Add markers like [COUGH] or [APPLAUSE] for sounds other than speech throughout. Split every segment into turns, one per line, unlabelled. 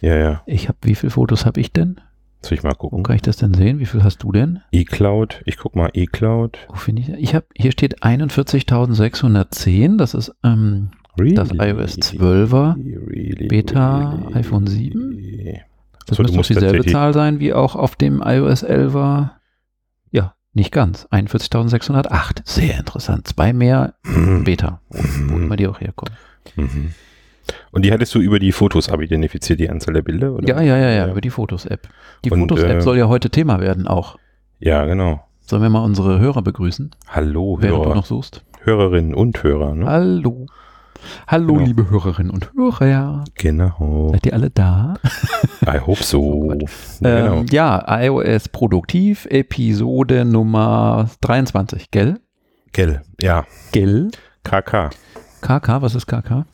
Ja, ja.
Ich habe, wie viele Fotos habe ich denn?
Soll ich mal
Wo
gucken?
kann ich das denn sehen? Wie viel hast du denn?
eCloud. Ich guck mal eCloud.
Wo finde ich? Ich habe, hier steht 41.610. Das ist ähm,
Really?
das iOS 12er.
Really,
Beta
really.
iPhone 7. Das
So,
müsste doch dieselbe Zahl sein wie auch auf dem iOS 11er. Ja, nicht ganz. 41.608. Sehr interessant. Zwei mehr. [CLEARS THROAT] Beta, wo, wo immer die auch herkommen.
Mhm. Und die hattest du über die Fotos abidentifiziert, die Anzahl der Bilder? Oder?
Ja, ja, ja, ja, über die Fotos-App. Die Fotos-App
äh,
soll ja heute Thema werden auch.
Ja, genau.
Sollen wir mal unsere Hörer begrüßen,
Hallo,
während du
Hörer,
noch suchst?
Hörerinnen und Hörer. Ne?
Hallo. Hallo,
Genau.
liebe Hörerinnen und Hörer.
Genau.
Seid ihr alle da? [LAUGHS]
I hope so. [LAUGHS]
Ähm,
Ja, genau.
ja, iOS Produktiv, Episode Nummer 23, gell?
Gell. Ja,
Gell?
KK.
KK, was ist KK?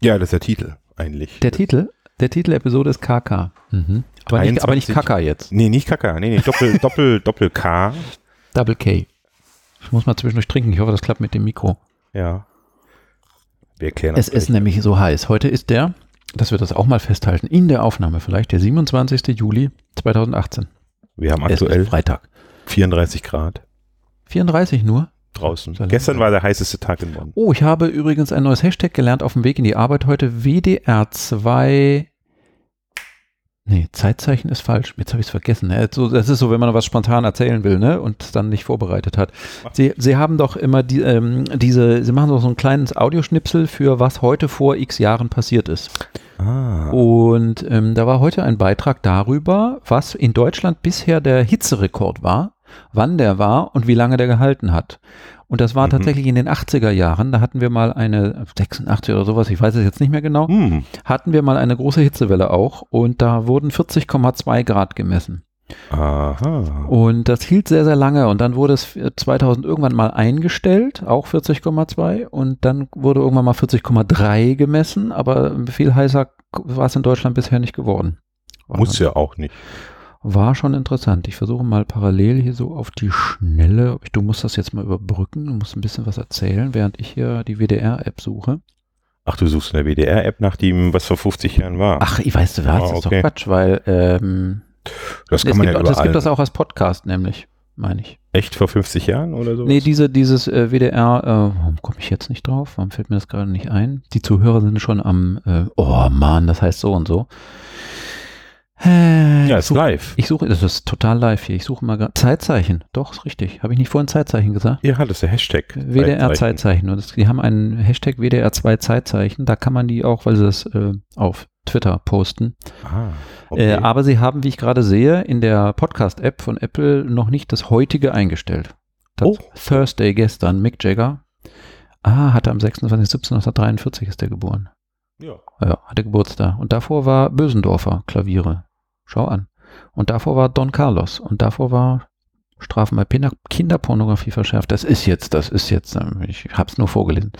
Ja, das ist der Titel eigentlich.
Der Titel? Der Titel der Episode ist KK. Mhm. Aber, nicht, aber nicht
23.
KK jetzt.
nee, nicht KK. Nee, nee, Doppel, [LAUGHS] Doppel, Doppel K.
Double K. Ich muss mal zwischendurch trinken. Ich hoffe, das klappt mit dem Mikro.
Ja. Wir erklären
Es
das
ist nämlich so heiß. Heute ist der, dass wir das auch mal festhalten, in der Aufnahme vielleicht, der 27. Juli 2018.
Wir haben aktuell
Freitag.
34 Grad
34 nur.
Draußen.
Sehr
Gestern war der heißeste Tag in Bonn.
Oh, ich habe übrigens ein neues Hashtag gelernt auf dem Weg in die Arbeit heute. WDR2. Nee, Zeitzeichen ist falsch. Jetzt habe ich es vergessen. Ne? Das ist so, wenn man was spontan erzählen will ne? und es dann nicht vorbereitet hat. Sie, Sie haben doch immer die, ähm, diese, Sie machen doch so ein kleines Audioschnipsel für was heute vor x Jahren passiert ist.
Ah.
Und ähm, da war heute ein Beitrag darüber, was in Deutschland bisher der Hitzerekord war, wann der war und wie lange der gehalten hat. Und das war
Mhm.
tatsächlich in den 80er Jahren, da hatten wir mal eine 86 oder sowas, ich weiß es jetzt nicht mehr genau,
Hm.
hatten wir mal eine große Hitzewelle auch und da wurden 40,2 Grad gemessen.
Aha.
Und das hielt sehr, sehr lange und dann wurde es 2000 irgendwann mal eingestellt, auch 40,2 und dann wurde irgendwann mal 40,3 gemessen, aber viel heißer war es in Deutschland bisher nicht geworden.
Muss ja auch nicht.
War schon interessant. Ich versuche mal parallel hier so auf die Schnelle, du musst das jetzt mal überbrücken, du musst ein bisschen was erzählen, während ich hier die WDR-App suche.
Ach, du suchst in der WDR-App nach dem, was vor 50 Jahren war.
Ach, ich weiß, du was,
Ah,
das ist
okay.
doch Quatsch, weil ähm,
das kann man
gibt,
ja
das
überall.
gibt das auch als Podcast, nämlich, meine ich.
Echt vor 50 Jahren oder so?
Nee, diese, dieses äh, WDR, äh, warum komme ich jetzt nicht drauf? Warum fällt mir das gerade nicht ein? Die Zuhörer sind schon am, äh, oh Mann, das heißt so und so. Äh,
ja, ist
suche,
live.
ich suche, das ist total live hier. Ich suche mal gerade Zeitzeichen. Doch, ist richtig. Habe ich nicht vorhin Zeitzeichen gesagt?
Ja, das ist der Hashtag.
WDR Zeitzeichen. Und das, die haben einen Hashtag WDR 2 Zeitzeichen. Da kann man die auch, weil sie das äh, auf Twitter posten.
Ah, okay.
Äh, aber sie haben, wie ich gerade sehe, in der Podcast-App von Apple noch nicht das heutige eingestellt. Das
Oh.
Thursday gestern, Mick Jagger. Ah, hatte am 26.07.1943 ist der geboren.
ja.
Ja, hatte Geburtstag. Und davor war Bösendorfer Klaviere. Schau an. Und davor war Don Carlos. Und davor war Strafen bei Kinder Kinderpornografie verschärft. Das ist jetzt, das ist jetzt, ähm, ich habe es nur vorgelesen.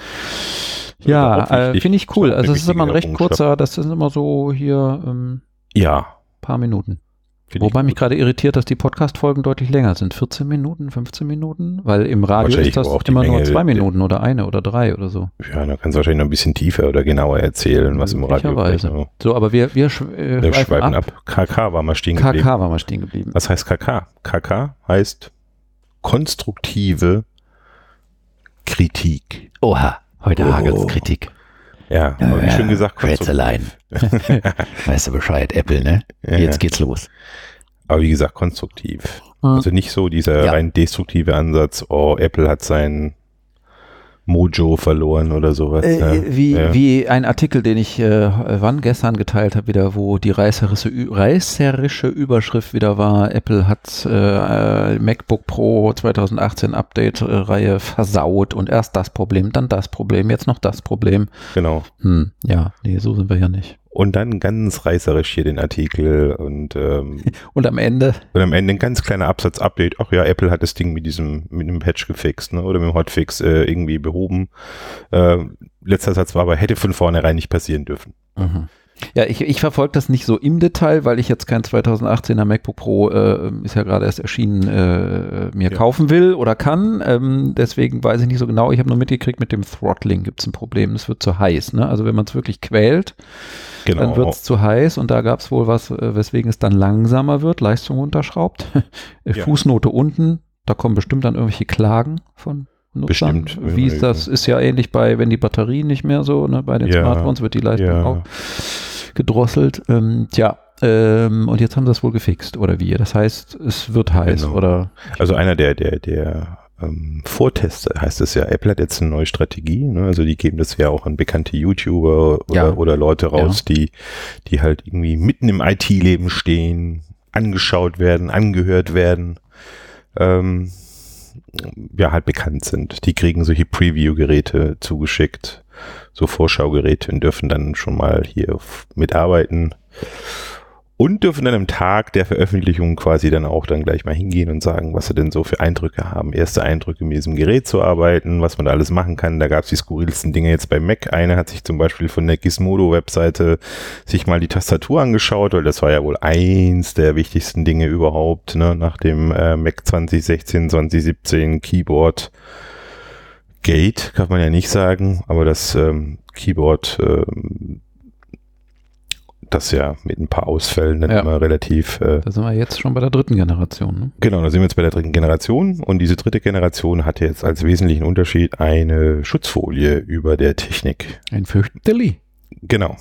Ja, äh, finde ich cool. Also es ist immer ein recht kurzer, das ist immer so hier ähm,
Ja.
paar Minuten.
Finde ich
Wobei mich gerade irritiert, dass die Podcast-Folgen deutlich länger sind. 14 Minuten, 15 Minuten? Weil im Radio ist das immer nur
Menge
zwei
der-
Minuten oder eine oder drei oder so.
Ja, da kannst du wahrscheinlich noch ein bisschen tiefer oder genauer erzählen, was im Radio noch-
So, aber wir, wir, schw äh,
Wir
schweifen ab.
ab. KK war mal stehen geblieben.
KK war mal stehen geblieben.
Was heißt KK? KK heißt konstruktive Kritik.
Oha, heute
Oh.
hagelt's Kritik.
Ja, aber wie schon gesagt,
Rätseleien. [LAUGHS] [LAUGHS] weißt du Bescheid, Apple, ne?
Ja,
Jetzt
ja.
geht's los.
Aber wie gesagt, konstruktiv.
Ah.
Also nicht so dieser
Ja.
rein destruktive Ansatz, oh, Apple hat sein Mojo verloren oder sowas.
Äh,
ja.
wie,
ja.
wie ein Artikel, den ich äh, wann gestern geteilt habe, wieder, wo die reißerische, reißerische Überschrift wieder war, Apple hat äh, MacBook Pro 2018 Update-Reihe versaut und erst das Problem, dann das Problem, jetzt noch das Problem.
Genau.
Hm, ja, nee, so sind wir ja nicht.
Und dann ganz reißerisch hier den Artikel und, ähm, [LAUGHS]
Und am Ende,
und am Ende ein ganz kleiner Absatz-Update. Ach ja, Apple hat das Ding mit diesem, mit dem Patch gefixt, ne? Oder mit dem Hotfix äh, irgendwie behoben. Äh, letzter Satz war aber, hätte von vornherein nicht passieren dürfen.
mhm. Ja, ich, ich verfolge das nicht so im Detail, weil ich jetzt kein 2018er MacBook Pro, äh, ist ja gerade erst erschienen, äh, mir ja. kaufen will oder kann. Ähm, deswegen weiß ich nicht so genau. Ich habe nur mitgekriegt, mit dem Throttling gibt es ein Problem. Es wird zu heiß. Ne? Also wenn man es wirklich quält, genau. dann wird es zu heiß. Und da gab es wohl was, äh, weswegen es dann langsamer wird, Leistung unterschraubt. [LAUGHS] ja. Fußnote unten, da kommen bestimmt dann irgendwelche Klagen von Nutzern. Bestimmt. Wie ist das? Ist ja ähnlich bei, wenn die Batterien nicht mehr so, ne, bei den ja. Smartphones wird die Leistung ja. auch gedrosselt. Ähm, tja, ähm, und jetzt haben sie das wohl gefixt, oder wie? Das heißt, es wird heiß, genau. oder?
Also einer der, der, der ähm, Vortester heißt es ja, Apple hat jetzt eine neue Strategie, ne? also die geben das ja auch an bekannte YouTuber oder, ja. oder Leute raus, ja. die, die halt irgendwie mitten im IT-Leben stehen, angeschaut werden, angehört werden. Ähm, ja, halt bekannt sind. Die kriegen solche Preview-Geräte zugeschickt so Vorschaugeräte und dürfen dann schon mal hier mitarbeiten und dürfen dann am Tag der Veröffentlichung quasi dann auch dann gleich mal hingehen und sagen, was sie denn so für Eindrücke haben. Erste Eindrücke mit diesem Gerät zu arbeiten, was man da alles machen kann. Da gab es die skurrilsten Dinge jetzt bei Mac. Einer hat sich zum Beispiel von der Gizmodo-Webseite sich mal die Tastatur angeschaut, weil das war ja wohl eins der wichtigsten Dinge überhaupt, ne, nach dem äh, Mac 2016, 2017 Keyboard Gate, kann man ja nicht sagen, aber das ähm, Keyboard, ähm, das ja mit ein paar Ausfällen dann ja. immer relativ.
Äh, da sind wir jetzt schon bei der dritten Generation. Ne?
Genau, da sind wir jetzt bei der dritten Generation und diese dritte Generation hat jetzt als wesentlichen Unterschied eine Schutzfolie über der Technik.
Ein Fürchterli.
Genau.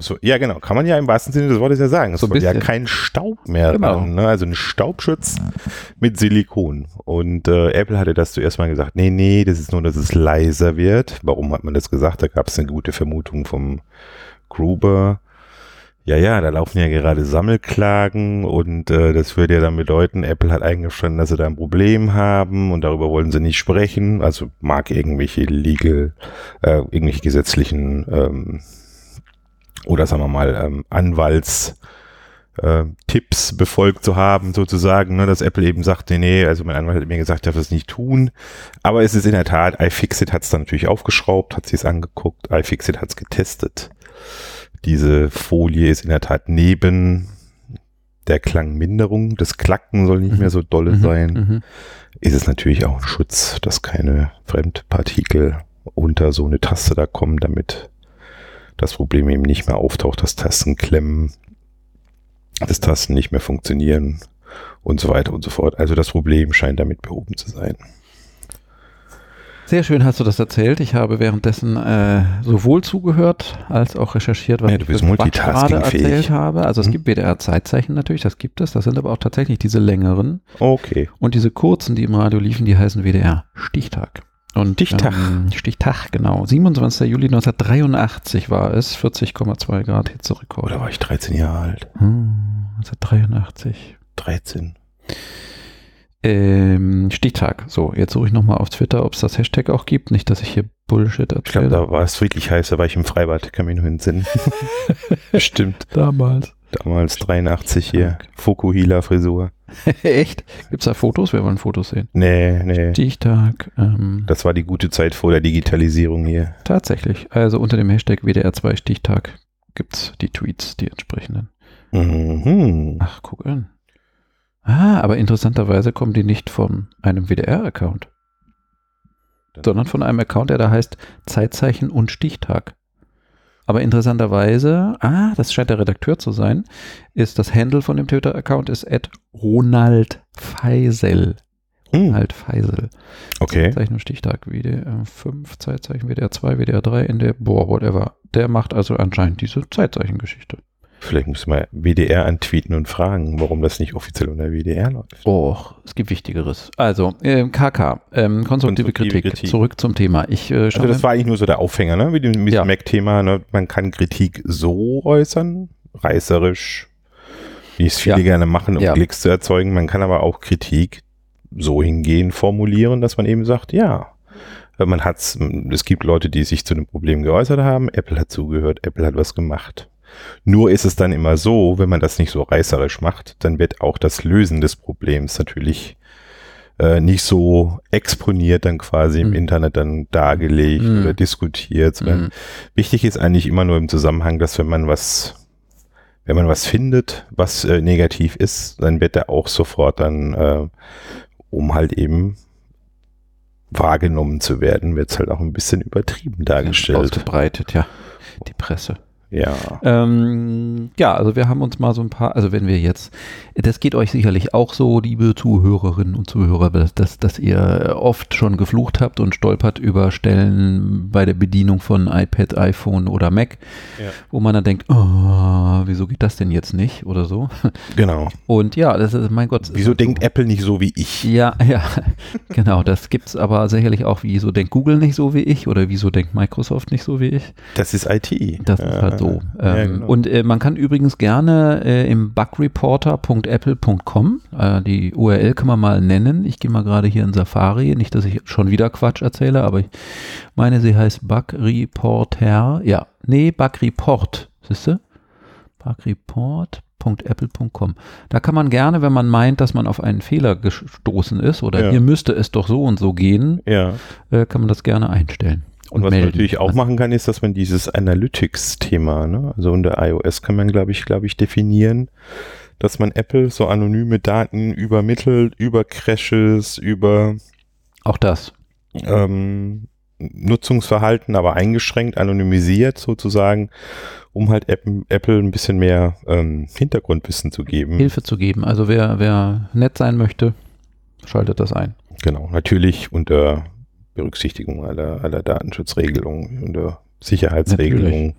So, ja, genau. Kann man ja im wahrsten Sinne des Wortes ja sagen. Es so wird ja kein Staub mehr genau. dran. Ne? Also ein Staubschutz mit Silikon. Und äh, Apple hatte das zuerst mal gesagt, nee, nee, das ist nur, dass es leiser wird. Warum hat man das gesagt? Da gab es eine gute Vermutung vom Gruber. Ja, ja, da laufen ja gerade Sammelklagen und äh, das würde ja dann bedeuten, Apple hat eingestanden, dass sie da ein Problem haben und darüber wollen sie nicht sprechen. Also mag irgendwelche legal, äh, irgendwelche gesetzlichen ähm, oder sagen wir mal ähm, Anwalts äh, Tipps befolgt zu haben, sozusagen, ne, dass Apple eben sagt, nee, nee, also mein Anwalt hat mir gesagt, darf das nicht tun. Aber es ist in der Tat, iFixit hat es dann natürlich aufgeschraubt, hat sie es angeguckt, iFixit hat es getestet. Diese Folie ist in der Tat neben der Klangminderung, das Klacken soll nicht mhm. mehr so dolle mhm. sein, mhm. ist es natürlich auch ein Schutz, dass keine Fremdpartikel unter so eine Taste da kommen, damit das Problem eben nicht mehr auftaucht, dass Tasten klemmen, dass Tasten nicht mehr funktionieren und so weiter und so fort. Also das Problem scheint damit behoben zu sein.
Sehr schön hast du das erzählt. Ich habe währenddessen äh, sowohl zugehört als auch recherchiert, was
ja, ich gerade
erzählt habe. Also es hm. gibt WDR-Zeitzeichen natürlich, das gibt es. Das sind aber auch tatsächlich diese längeren.
Okay.
Und diese kurzen, die im Radio liefen, die heißen WDR-Stichtag. Und
Stichtag.
Ähm, Stichtag, genau. 27. Juli 1983 war es, 40,2 Grad Hitzerekord.
Oder war ich 13 Jahre alt?
Hm, 1983.
13.
Ähm, Stichtag. So, jetzt suche ich nochmal auf Twitter, ob es das Hashtag auch gibt. Nicht, dass ich hier Bullshit
erzähle. Ich glaube, da war es wirklich heiß, da war ich im Freibad, kann mich nur entsinnen. [LAUGHS]
Stimmt. Damals.
Damals 83 hier. Fukuhila-Frisur. [LAUGHS]
Echt? Gibt es da Fotos? Wir wollen Fotos sehen.
Nee, nee.
Stichtag. Ähm,
das war die gute Zeit vor der Digitalisierung hier.
Tatsächlich. Also unter dem Hashtag WDR2 Stichtag gibt es die Tweets, die entsprechenden. Mhm. Ach, guck an. Ah, aber interessanterweise kommen die nicht von einem WDR-Account, sondern von einem Account, der da heißt Zeitzeichen und Stichtag. Aber interessanterweise, ah, das scheint der Redakteur zu sein, ist das Handle von dem Twitter-Account ist at Ronald Feisel. Hm. Ronald Feisel.
Okay.
Zeitzeichen und Stichtag, WDR 5, Zeitzeichen, WDR 2, WDR 3, in der, boah, whatever. Der macht also anscheinend diese Zeitzeichengeschichte.
Vielleicht muss man WDR antweeten und fragen, warum das nicht offiziell unter WDR läuft.
Oh, es gibt Wichtigeres. Also, äh, KK, ähm, konstruktive, Kritik. Kritik. Zurück zum Thema. Ich,
äh, also das war eigentlich nur so der Aufhänger, ne? Mit dem, ja. Mac-Thema. Ne? Man kann Kritik so äußern, reißerisch, wie es viele ja. gerne machen, um ja. Klicks zu erzeugen. Man kann aber auch Kritik so hingehen formulieren, dass man eben sagt, ja, man hat's, es gibt Leute, die sich zu einem Problem geäußert haben, Apple hat zugehört, Apple hat was gemacht. Nur ist es dann immer so, wenn man das nicht so reißerisch macht, dann wird auch das Lösen des Problems natürlich äh, nicht so exponiert dann quasi im mhm. Internet dann dargelegt mhm. oder diskutiert, mhm. wichtig ist eigentlich immer nur im Zusammenhang, dass wenn man was wenn man was findet, was äh, negativ ist, dann wird er auch sofort dann, äh, um halt eben wahrgenommen zu werden, wird es halt auch ein bisschen übertrieben dargestellt.
Ausgebreitet, ja. Die Presse.
Ja.
Ähm, ja, also wir haben uns mal so ein paar, also wenn wir jetzt, das geht euch sicherlich auch so, liebe Zuhörerinnen und Zuhörer, dass, dass ihr oft schon geflucht habt und stolpert über Stellen bei der Bedienung von iPad, iPhone oder Mac, ja. wo man dann denkt, oh, wieso geht das denn jetzt nicht oder so.
Genau.
Und ja, das ist, mein Gott.
Wieso denkt so. Apple nicht so wie ich?
Ja, ja, [LAUGHS] genau, das gibt es aber sicherlich auch, wieso denkt Google nicht so wie ich oder wieso denkt Microsoft nicht so wie ich?
Das ist IT.
Das ja. ist halt so. Ähm, ja, genau. Und äh, man kann übrigens gerne äh, im bugreporter.apple.com, äh, die URL kann man mal nennen. Ich gehe mal gerade hier in Safari, nicht, dass ich schon wieder Quatsch erzähle, aber ich meine, sie heißt Bugreporter. Ja, nee, Bugreport, siehst du? Bugreport.apple.com. Da kann man gerne, wenn man meint, dass man auf einen Fehler gestoßen ist oder ja. hier müsste es doch so und so gehen,
ja.
äh, kann man das gerne einstellen.
Und, was melden. man natürlich auch machen kann, ist, dass man dieses Analytics-Thema, ne? also unter iOS kann man, glaube ich, glaube ich, definieren, dass man Apple so anonyme Daten übermittelt, über Crashes, über
auch das.
Ähm, Nutzungsverhalten, aber eingeschränkt, anonymisiert sozusagen, um halt Apple, Apple ein bisschen mehr ähm, Hintergrundwissen zu geben.
Hilfe zu geben. Also wer, wer nett sein möchte, schaltet das ein.
Genau, natürlich unter Berücksichtigung aller, aller Datenschutzregelungen und der Sicherheitsregelungen.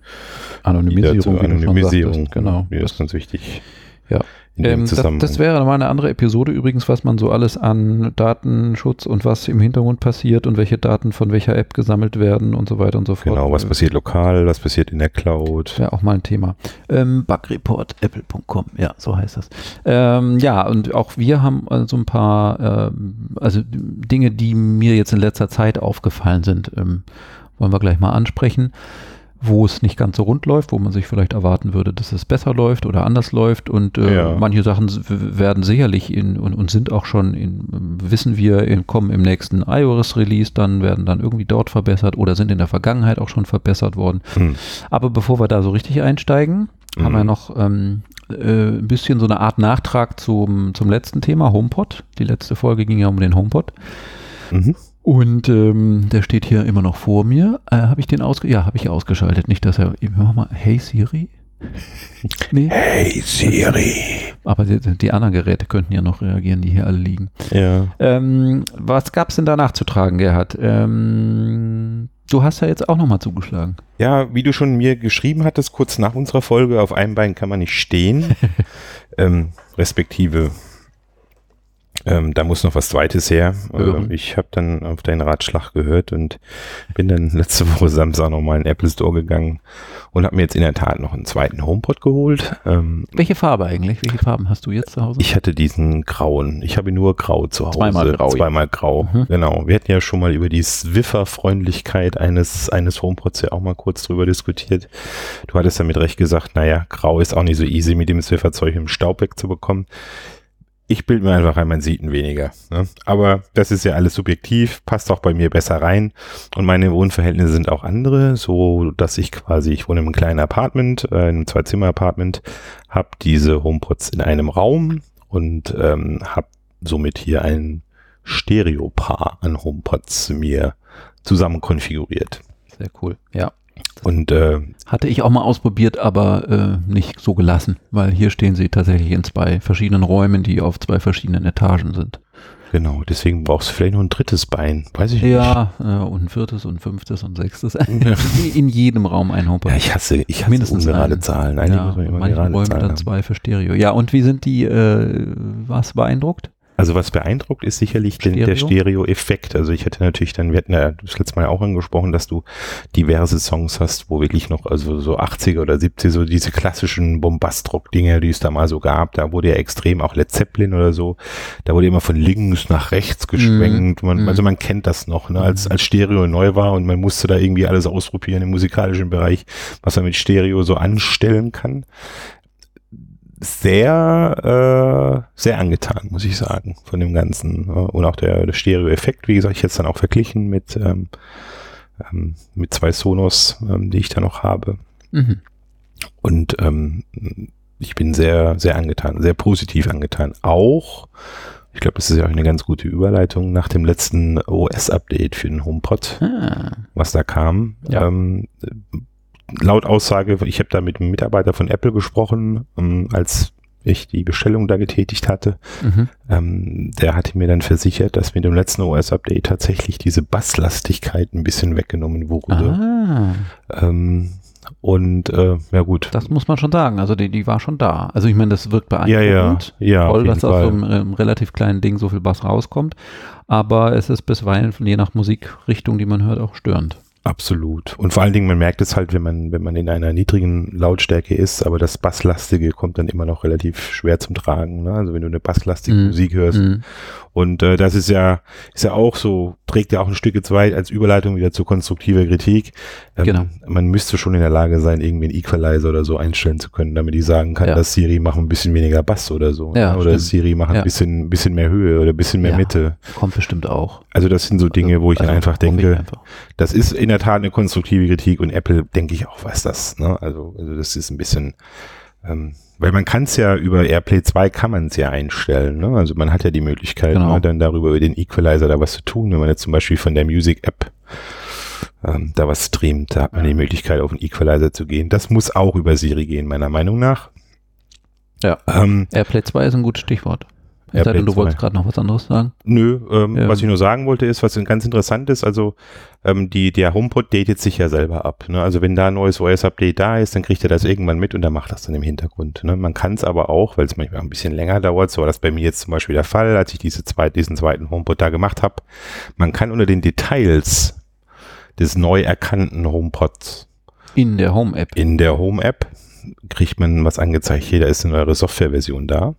Anonymisierung.
Anonymisierung,
genau.
Mir ist ganz wichtig.
Ja. Ähm, das, das, wäre nochmal eine andere Episode übrigens, was man so alles an Datenschutz und was im Hintergrund passiert und welche Daten von welcher App gesammelt werden und so weiter und so fort.
Genau, was passiert lokal, was passiert in der Cloud.
Ja, auch mal ein Thema. Ähm, Bugreport, apple.com, ja, so heißt das. Ähm, ja, und auch wir haben so also ein paar, äh, also Dinge, die mir jetzt in letzter Zeit aufgefallen sind, ähm, wollen wir gleich mal ansprechen wo es nicht ganz so rund läuft, wo man sich vielleicht erwarten würde, dass es besser läuft oder anders läuft. Und äh, ja. manche Sachen werden sicherlich in, und, und, sind auch schon, in, wissen wir, in, kommen im nächsten iOS-Release, dann werden dann irgendwie dort verbessert oder sind in der Vergangenheit auch schon verbessert worden. Hm. Aber bevor wir da so richtig einsteigen, mhm. haben wir noch ähm, äh, ein bisschen so eine Art Nachtrag zum, zum letzten Thema, HomePod. Die letzte Folge ging ja um den HomePod. Mhm. Und ähm, der steht hier immer noch vor mir. Äh, habe ich den ausge ja, habe ich ausgeschaltet. Nicht, dass er mach mal Hey Siri. [LAUGHS]
nee. Hey Siri.
Aber die, die, anderen Geräte könnten ja noch reagieren, die hier alle liegen.
Ja.
Ähm, was gab es denn da nachzutragen, Gerhard? Ähm, du hast ja jetzt auch nochmal zugeschlagen.
Ja, wie du schon mir geschrieben hattest, kurz nach unserer Folge, auf einem Bein kann man nicht stehen. [LAUGHS] ähm, respektive ähm, da muss noch was Zweites her. Ähm, ich habe dann auf deinen Ratschlag gehört und bin dann [LAUGHS] letzte Woche Samstag nochmal in den Apple Store gegangen und habe mir jetzt in der Tat noch einen zweiten HomePod geholt.
Ähm, Welche Farbe eigentlich? Welche Farben hast du jetzt zu Hause?
Ich hatte diesen grauen. Ich habe nur grau zu Hause.
Zweimal grau.
Zweimal grau, mhm. genau. Wir hatten ja schon mal über die Swiffer-Freundlichkeit eines, eines HomePods ja auch mal kurz drüber diskutiert. Du hattest damit recht gesagt, naja, grau ist auch nicht so easy mit dem Swiffer-Zeug im Staub wegzubekommen ich bilde mir einfach ein, man sieht ihn weniger. Ne? Aber das ist ja alles subjektiv, passt auch bei mir besser rein. Und meine Wohnverhältnisse sind auch andere, so dass ich quasi, ich wohne in einem kleinen Apartment, äh, in einem Zwei-Zimmer-Apartment, habe diese HomePods in einem Raum und ähm, habe somit hier ein Stereopaar an HomePods mir zusammen konfiguriert.
Sehr cool, ja.
Und äh,
hatte ich auch mal ausprobiert, aber äh, nicht so gelassen, weil hier stehen sie tatsächlich in zwei verschiedenen Räumen, die auf zwei verschiedenen Etagen sind.
Genau, deswegen brauchst du vielleicht noch ein drittes Bein, weiß ich
ja, nicht. Ja, und ein viertes und fünftes und sechstes. [LAUGHS] in jedem Raum ein HomePod.
Ja, ich hasse, ich hasse
Mindestens
ungerade ein. Zahlen. Eigentlich
ja, muss man immer manche Räume Zahlen dann zwei für Stereo. Ja, und wie sind die, äh, was beeindruckt?
Also was beeindruckt ist sicherlich Stereo? der Stereo-Effekt. Also ich hätte natürlich dann, wir hatten ja das letzte Mal auch angesprochen, dass du diverse Songs hast, wo wirklich noch, also so 80er oder 70er, so diese klassischen Bombastrock-Dinger, die es da mal so gab, da wurde ja extrem auch Led Zeppelin oder so, da wurde immer von links nach rechts geschwenkt. Mm. Man, mm. Also man kennt das noch, ne, als, als Stereo neu war und man musste da irgendwie alles ausprobieren im musikalischen Bereich, was man mit Stereo so anstellen kann sehr, äh, sehr angetan, muss ich sagen, von dem Ganzen. Und auch der, der Stereo-Effekt, wie gesagt, ich jetzt dann auch verglichen mit, ähm, ähm, mit zwei Sonos, ähm, die ich da noch habe. Mhm. Und ähm, ich bin sehr, sehr angetan, sehr positiv angetan. Auch, ich glaube, das ist ja auch eine ganz gute Überleitung nach dem letzten OS-Update für den HomePod, ah. was da kam. Ja. Ähm, laut Aussage, ich habe da mit einem Mitarbeiter von Apple gesprochen, ähm, als ich die Bestellung da getätigt hatte. Mhm. Ähm, der hatte mir dann versichert, dass mit dem letzten OS-Update tatsächlich diese Basslastigkeit ein bisschen weggenommen wurde. Ah. Ähm, und äh, ja gut.
Das muss man schon sagen. Also die, die war schon da. Also ich meine, das wirkt
beeindruckend. Ja, ja,
ja Toll, dass aus so einem, einem, relativ kleinen Ding so viel Bass rauskommt. Aber es ist bisweilen, je nach Musikrichtung, die man hört, auch störend.
Absolut. Und vor allen Dingen, man merkt es halt, wenn man, wenn man in einer niedrigen Lautstärke ist, aber das Basslastige kommt dann immer noch relativ schwer zum Tragen. Ne? Also wenn du eine basslastige mm. Musik hörst. Mm. Und äh, das ist ja, ist ja auch so, trägt ja auch ein Stück weit als Überleitung wieder zu konstruktiver Kritik. Ähm, genau. Man müsste schon in der Lage sein, irgendwie einen Equalizer oder so einstellen zu können, damit ich sagen kann, ja. dass Siri macht ein bisschen weniger Bass oder so. Ja, ne? Oder stimmt. Siri macht ja. ein bisschen, bisschen mehr Höhe oder ein bisschen mehr ja, Mitte.
Kommt bestimmt auch.
Also das sind so Dinge, wo ich also, einfach denke, ich einfach. das ist in der Tat eine konstruktive Kritik und Apple, denke ich auch, weiß das. Ne? Also, also das ist ein bisschen ähm, weil man kann es ja über AirPlay 2 kann man es ja einstellen. Ne? Also man hat ja die Möglichkeit, genau. ne, dann darüber über den Equalizer da was zu tun. Wenn man jetzt zum Beispiel von der Music App ähm, da was streamt, da hat man die Möglichkeit, auf den Equalizer zu gehen. Das muss auch über Siri gehen, meiner Meinung nach.
Ja. Ähm, AirPlay 2 ist ein gutes Stichwort. Sei denn, du wolltest gerade noch was anderes sagen.
Nö, ähm, ja. was ich nur sagen wollte, ist, was ganz interessant ist, also ähm, die, der HomePod datet sich ja selber ab. Ne? Also wenn da ein neues OS-Update da ist, dann kriegt er das irgendwann mit und dann macht das dann im Hintergrund. Ne? Man kann es aber auch, weil es manchmal ein bisschen länger dauert, so war das bei mir jetzt zum Beispiel der Fall, als ich diese zweit, diesen zweiten HomePod da gemacht habe. Man kann unter den Details des neu erkannten HomePods
in der Home-App.
In der Home-App kriegt man was angezeigt. Hier, da ist eine neue Softwareversion da.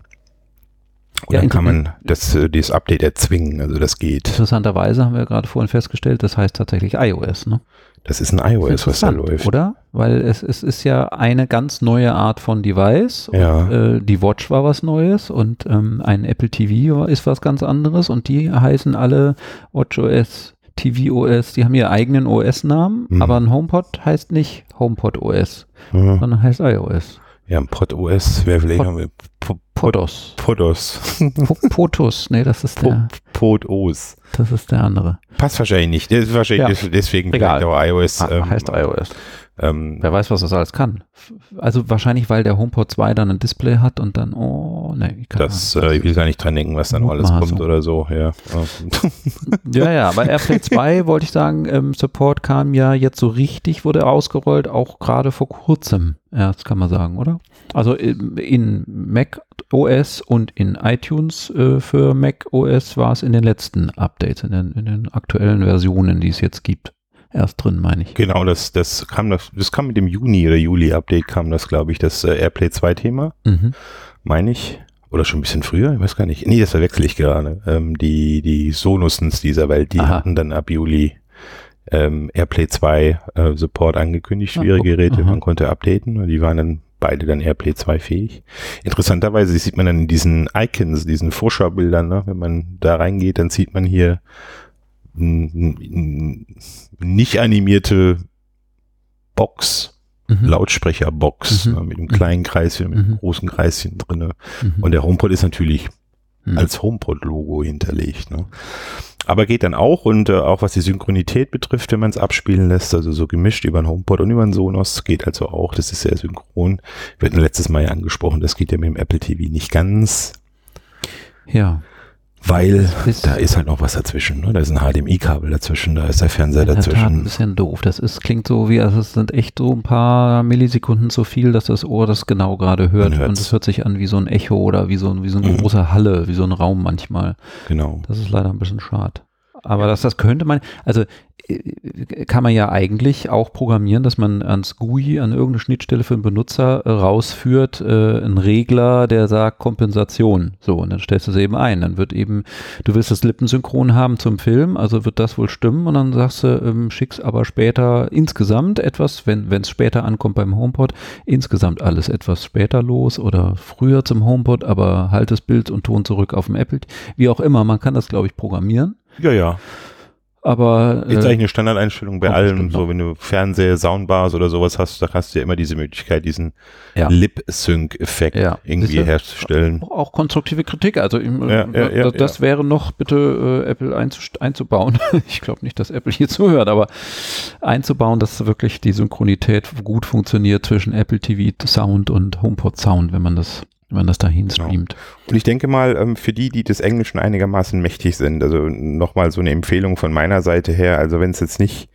Und ja, dann kann man das, äh, dieses Update erzwingen, also das geht.
Interessanterweise haben wir gerade vorhin festgestellt, das heißt tatsächlich iOS, ne?
Das ist ein iOS, was da läuft.
Oder? Weil es, es ist ja eine ganz neue Art von Device.
Ja.
Und, äh, die Watch war was Neues und ähm, ein Apple TV ist was ganz anderes und die heißen alle WatchOS, tvOS, die haben ihre eigenen OS-Namen, mhm. aber ein HomePod heißt nicht HomePod OS, mhm. sondern heißt iOS.
Ja, ein Pod OS wäre vielleicht Pod,
Podos.
Podos. [LAUGHS]
Potus, nee, das ist der.
Podos.
Das ist der andere.
Passt wahrscheinlich nicht. Das ist wahrscheinlich ja. deswegen
Egal.
auch iOS.
Ähm, heißt iOS. Ähm, Wer weiß, was das alles kann. Also wahrscheinlich, weil der HomePod 2 dann ein Display hat und dann, oh, ne,
ich kann das, äh, ich will gar nicht dran denken, was dann alles kommt oder so, ja. [LAUGHS]
ja, ja, aber AirPlay 2 wollte ich sagen, ähm, Support kam ja jetzt so richtig, wurde ausgerollt, auch gerade vor kurzem. Ja, das kann man sagen, oder? Also in, in Mac OS und in iTunes äh, für Mac OS war es in den letzten Updates, in den, in den aktuellen Versionen, die es jetzt gibt erst drin, meine ich.
Genau, das, das kam das, das kam mit dem Juni oder Juli-Update kam das, glaube ich, das äh, Airplay 2-Thema, mhm. meine ich. Oder schon ein bisschen früher, ich weiß gar nicht. Nee, das verwechsel ich gerade. Ähm, die, die Sonusens dieser Welt, die Aha. hatten dann ab Juli ähm, Airplay 2 äh, Support angekündigt ihre Geräte. Aha. Man konnte updaten und die waren dann beide dann Airplay 2 fähig. Interessanterweise sieht man dann in diesen Icons, diesen Vorschaubildern, ne, wenn man da reingeht, dann sieht man hier nicht animierte Box, mhm. Lautsprecherbox mhm. ne, mit einem mhm. kleinen Kreischen, mit einem mhm. großen Kreischen drinne. Mhm. Und der HomePod ist natürlich mhm. als HomePod-Logo hinterlegt. Ne? Aber geht dann auch und äh, auch was die Synchronität betrifft, wenn man es abspielen lässt, also so gemischt über einen HomePod und über einen Sonos, geht also auch. Das ist sehr synchron. Wir hatten letztes Mal ja angesprochen, das geht ja mit dem Apple TV nicht ganz.
Ja
weil ist, da ist halt noch was dazwischen. Ne? Da ist ein HDMI-Kabel dazwischen, da ist der Fernseher dazwischen. Das ist
ein bisschen doof. Das ist, klingt so wie, also es sind echt so ein paar Millisekunden zu viel, dass das Ohr das genau gerade hört. Und es hört sich an wie so ein Echo oder wie so, wie so eine mhm. große Halle, wie so ein Raum manchmal.
Genau.
Das ist leider ein bisschen schade. Aber ja. das, das könnte man, also kann man ja eigentlich auch programmieren, dass man ans GUI, an irgendeine Schnittstelle für den Benutzer äh, rausführt, äh, einen Regler, der sagt Kompensation. So, und dann stellst du es eben ein. Dann wird eben, du willst das Lippensynchron haben zum Film, also wird das wohl stimmen und dann sagst du, ähm, schickst aber später insgesamt etwas, wenn es später ankommt beim HomePod, insgesamt alles etwas später los oder früher zum HomePod, aber halt das Bild und Ton zurück auf dem Apple. Wie auch immer, man kann das, glaube ich, programmieren.
Ja, ja.
Aber
ist äh, eigentlich eine Standardeinstellung bei allem. So, wenn du Fernseher, Soundbars oder sowas hast, da hast du ja immer diese Möglichkeit, diesen ja. Lip-Sync-Effekt ja. irgendwie ja herzustellen.
Auch, konstruktive Kritik. Also ja, das, das wäre noch bitte äh, Apple einzubauen. [LAUGHS] ich glaube nicht, dass Apple hier [LAUGHS] zuhört, aber einzubauen, dass wirklich die Synchronität gut funktioniert zwischen Apple TV Sound und HomePod Sound, wenn man das wenn man das dahin genau. streamt.
Und ich denke mal, ähm, für die, die des Englischen einigermaßen mächtig sind, also nochmal so eine Empfehlung von meiner Seite her, also wenn es jetzt nicht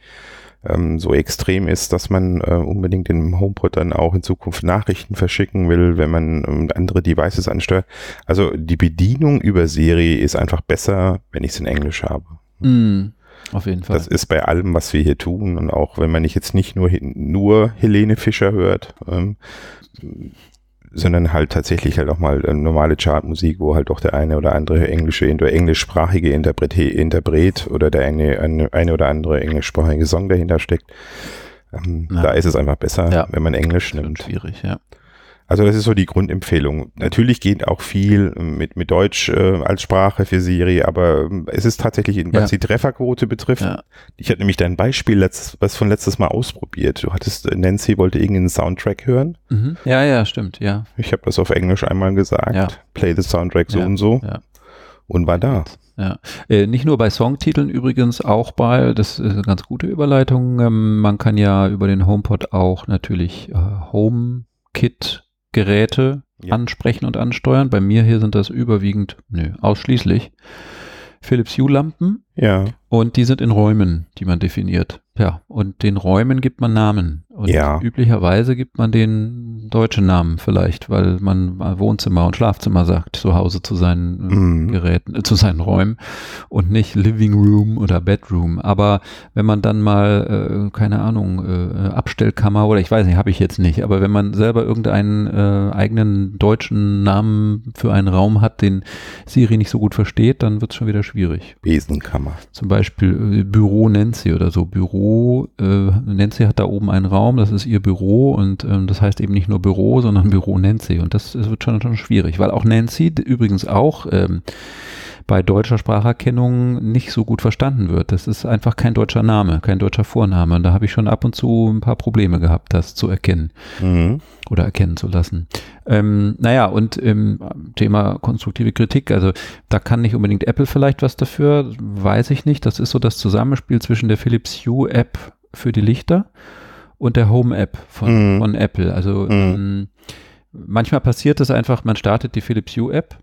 ähm, so extrem ist, dass man äh, unbedingt im HomePod dann auch in Zukunft Nachrichten verschicken will, wenn man ähm, andere Devices ansteuert. Also die Bedienung über Siri ist einfach besser, wenn ich es in Englisch habe.
Mm. Auf jeden Fall.
Das ist bei allem, was wir hier tun und auch wenn man nicht jetzt nicht nur, nur Helene Fischer hört, ähm, sondern halt tatsächlich halt auch mal äh, normale Chartmusik, wo halt auch der eine oder andere englische oder englischsprachige Interpret, Interpret oder der eine, eine, eine oder andere englischsprachige Song dahinter steckt. Ähm, ja. Da ist es einfach besser, ja. wenn man Englisch nimmt.
Schwierig, ja.
Also das ist so die Grundempfehlung. Natürlich geht auch viel mit, mit Deutsch äh, als Sprache für Siri, aber ähm, es ist tatsächlich, was ja. die Trefferquote betrifft. Ja. Ich hatte nämlich dein Beispiel letzt, was von letztes Mal ausprobiert. Du hattest, Nancy wollte irgendeinen Soundtrack hören.
Mhm. Ja, ja, stimmt, ja.
Ich habe das auf Englisch einmal gesagt. Ja. Play the Soundtrack so und so. Und war da.
Ja, äh, nicht nur bei Songtiteln übrigens, auch bei, das ist eine ganz gute Überleitung, ähm, man kann ja über den HomePod auch natürlich äh, HomeKit Geräte ja. ansprechen und ansteuern. Bei mir hier sind das überwiegend, nö, ausschließlich Philips Hue-Lampen.
Ja.
Und die sind in Räumen, die man definiert. Ja, und den Räumen gibt man Namen. Und
ja.
üblicherweise gibt man den deutschen Namen vielleicht, weil man Wohnzimmer und Schlafzimmer sagt, zu Hause zu seinen äh, mhm. Geräten, äh, zu seinen Räumen und nicht Living Room oder Bedroom. Aber wenn man dann mal, äh, keine Ahnung, äh, Abstellkammer oder ich weiß nicht, habe ich jetzt nicht, aber wenn man selber irgendeinen äh, eigenen deutschen Namen für einen Raum hat, den Siri nicht so gut versteht, dann wird es schon wieder schwierig.
Besenkammer.
Zum Beispiel äh, Büro Nancy oder so. Büro, Nancy hat da oben einen Raum Raum, das ist ihr Büro und ähm, das heißt eben nicht nur Büro, sondern [LAUGHS] Büro Nancy. Und das, das wird schon, schon schwierig, weil auch Nancy übrigens auch ähm, bei deutscher Spracherkennung nicht so gut verstanden wird. Das ist einfach kein deutscher Name, kein deutscher Vorname. Und da habe ich schon ab und zu ein paar Probleme gehabt, das zu erkennen mhm. oder erkennen zu lassen. Ähm, naja, und im Thema konstruktive Kritik, also da kann nicht unbedingt Apple vielleicht was dafür, weiß ich nicht. Das ist so das Zusammenspiel zwischen der Philips Hue App für die Lichter und der Home-App von, mm. von Apple. Also mm. ähm, manchmal passiert es einfach, man startet die Philips Hue-App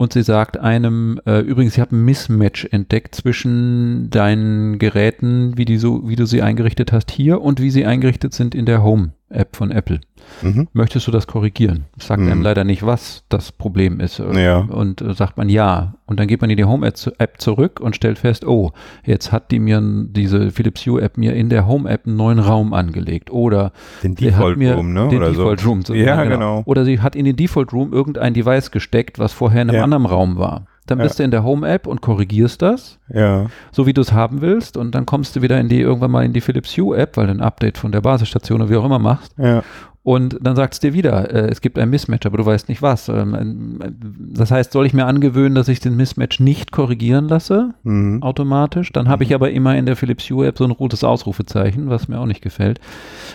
und sie sagt einem, äh, übrigens, ich habe ein Mismatch entdeckt zwischen deinen Geräten, wie, die so, wie du sie eingerichtet hast hier und wie sie eingerichtet sind in der Home-App von Apple. Mhm. Möchtest du das korrigieren? Sagt mhm. einem leider nicht, was das Problem ist.
Ja.
Und äh, sagt man ja. Und dann geht man in die Home-App zurück und stellt fest, oh, jetzt hat die mir diese Philips Hue-App mir in der Home-App einen neuen Raum angelegt. Oder
den Default-Room, ne?
Den Oder Default-Room. So.
Ja, genau. genau.
Oder sie hat in den Default-Room irgendein Device gesteckt, was vorher in einem ja. anderen Raum war. Dann bist ja. du in der Home-App und korrigierst das,
ja.
so wie du es haben willst. Und dann kommst du wieder in die irgendwann mal in die Philips Hue-App, weil du ein Update von der Basisstation oder wie auch immer machst.
Ja.
Und dann sagt es dir wieder, äh, es gibt ein Mismatch, aber du weißt nicht was. Ähm, das heißt, soll ich mir angewöhnen, dass ich den Mismatch nicht korrigieren lasse, mhm. automatisch? Dann habe ich mhm. aber immer in der Philips Hue App so ein rotes Ausrufezeichen, was mir auch nicht gefällt.